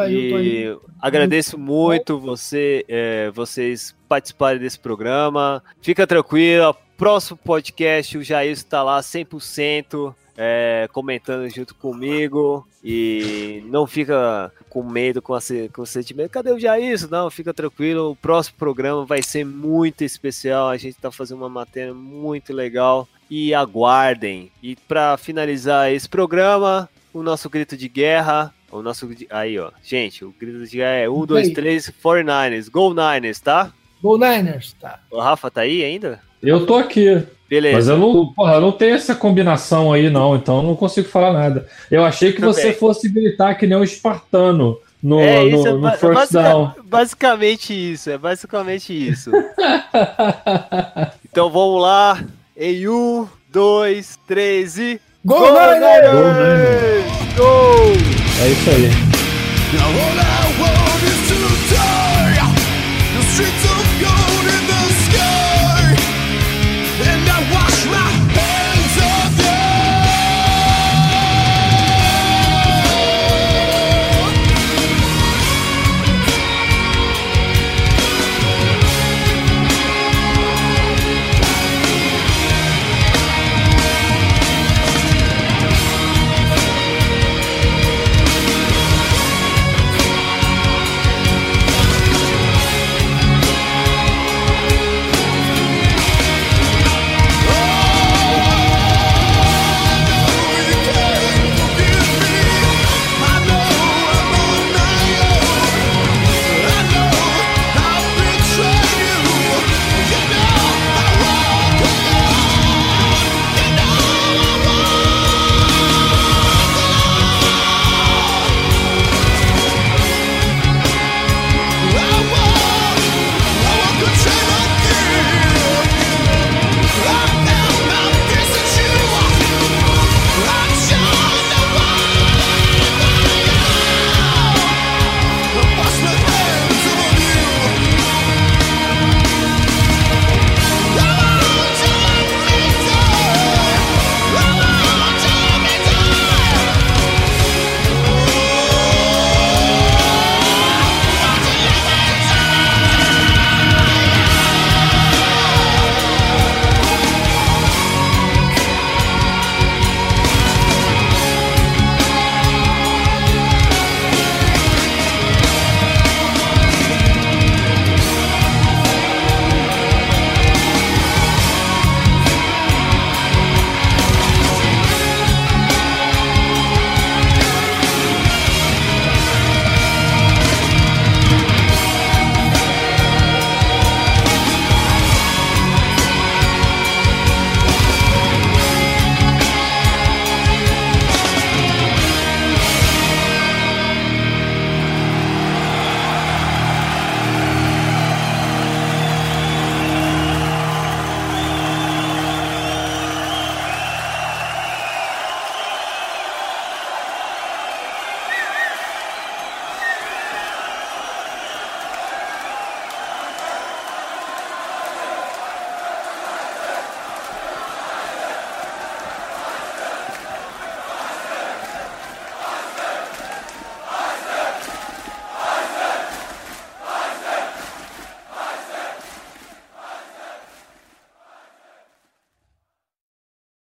S2: Aí.
S1: E agradeço muito você, é, vocês participarem desse programa. Fica tranquilo, próximo podcast, o Jair está lá 100%. É, comentando junto comigo e não fica com medo, com, a, com o sentimento, cadê o Jair? Não, fica tranquilo, o próximo programa vai ser muito especial, a gente está fazendo uma matéria muito legal e aguardem. E para finalizar esse programa, o nosso grito de guerra, o nosso aí ó, gente, o grito de guerra é 1 2
S2: aí.
S1: 3 49ers, Go Niners, tá?
S2: Go Niners, tá.
S1: O Rafa tá aí ainda?
S3: Eu tô aqui.
S1: Beleza.
S3: Mas eu não, porra, eu não tenho essa combinação aí, não, então eu não consigo falar nada. Eu achei que
S1: Também.
S3: você fosse gritar que nem um espartano no,
S1: é,
S3: no,
S1: é
S3: no first
S1: basic,
S3: down.
S1: Basicamente isso, é basicamente isso. então vamos lá. Em um, dois, três e.
S2: gol,
S1: go,
S2: Niners!
S1: Go, Niners!
S3: É isso aí.
S4: Now all I want is to die. The streets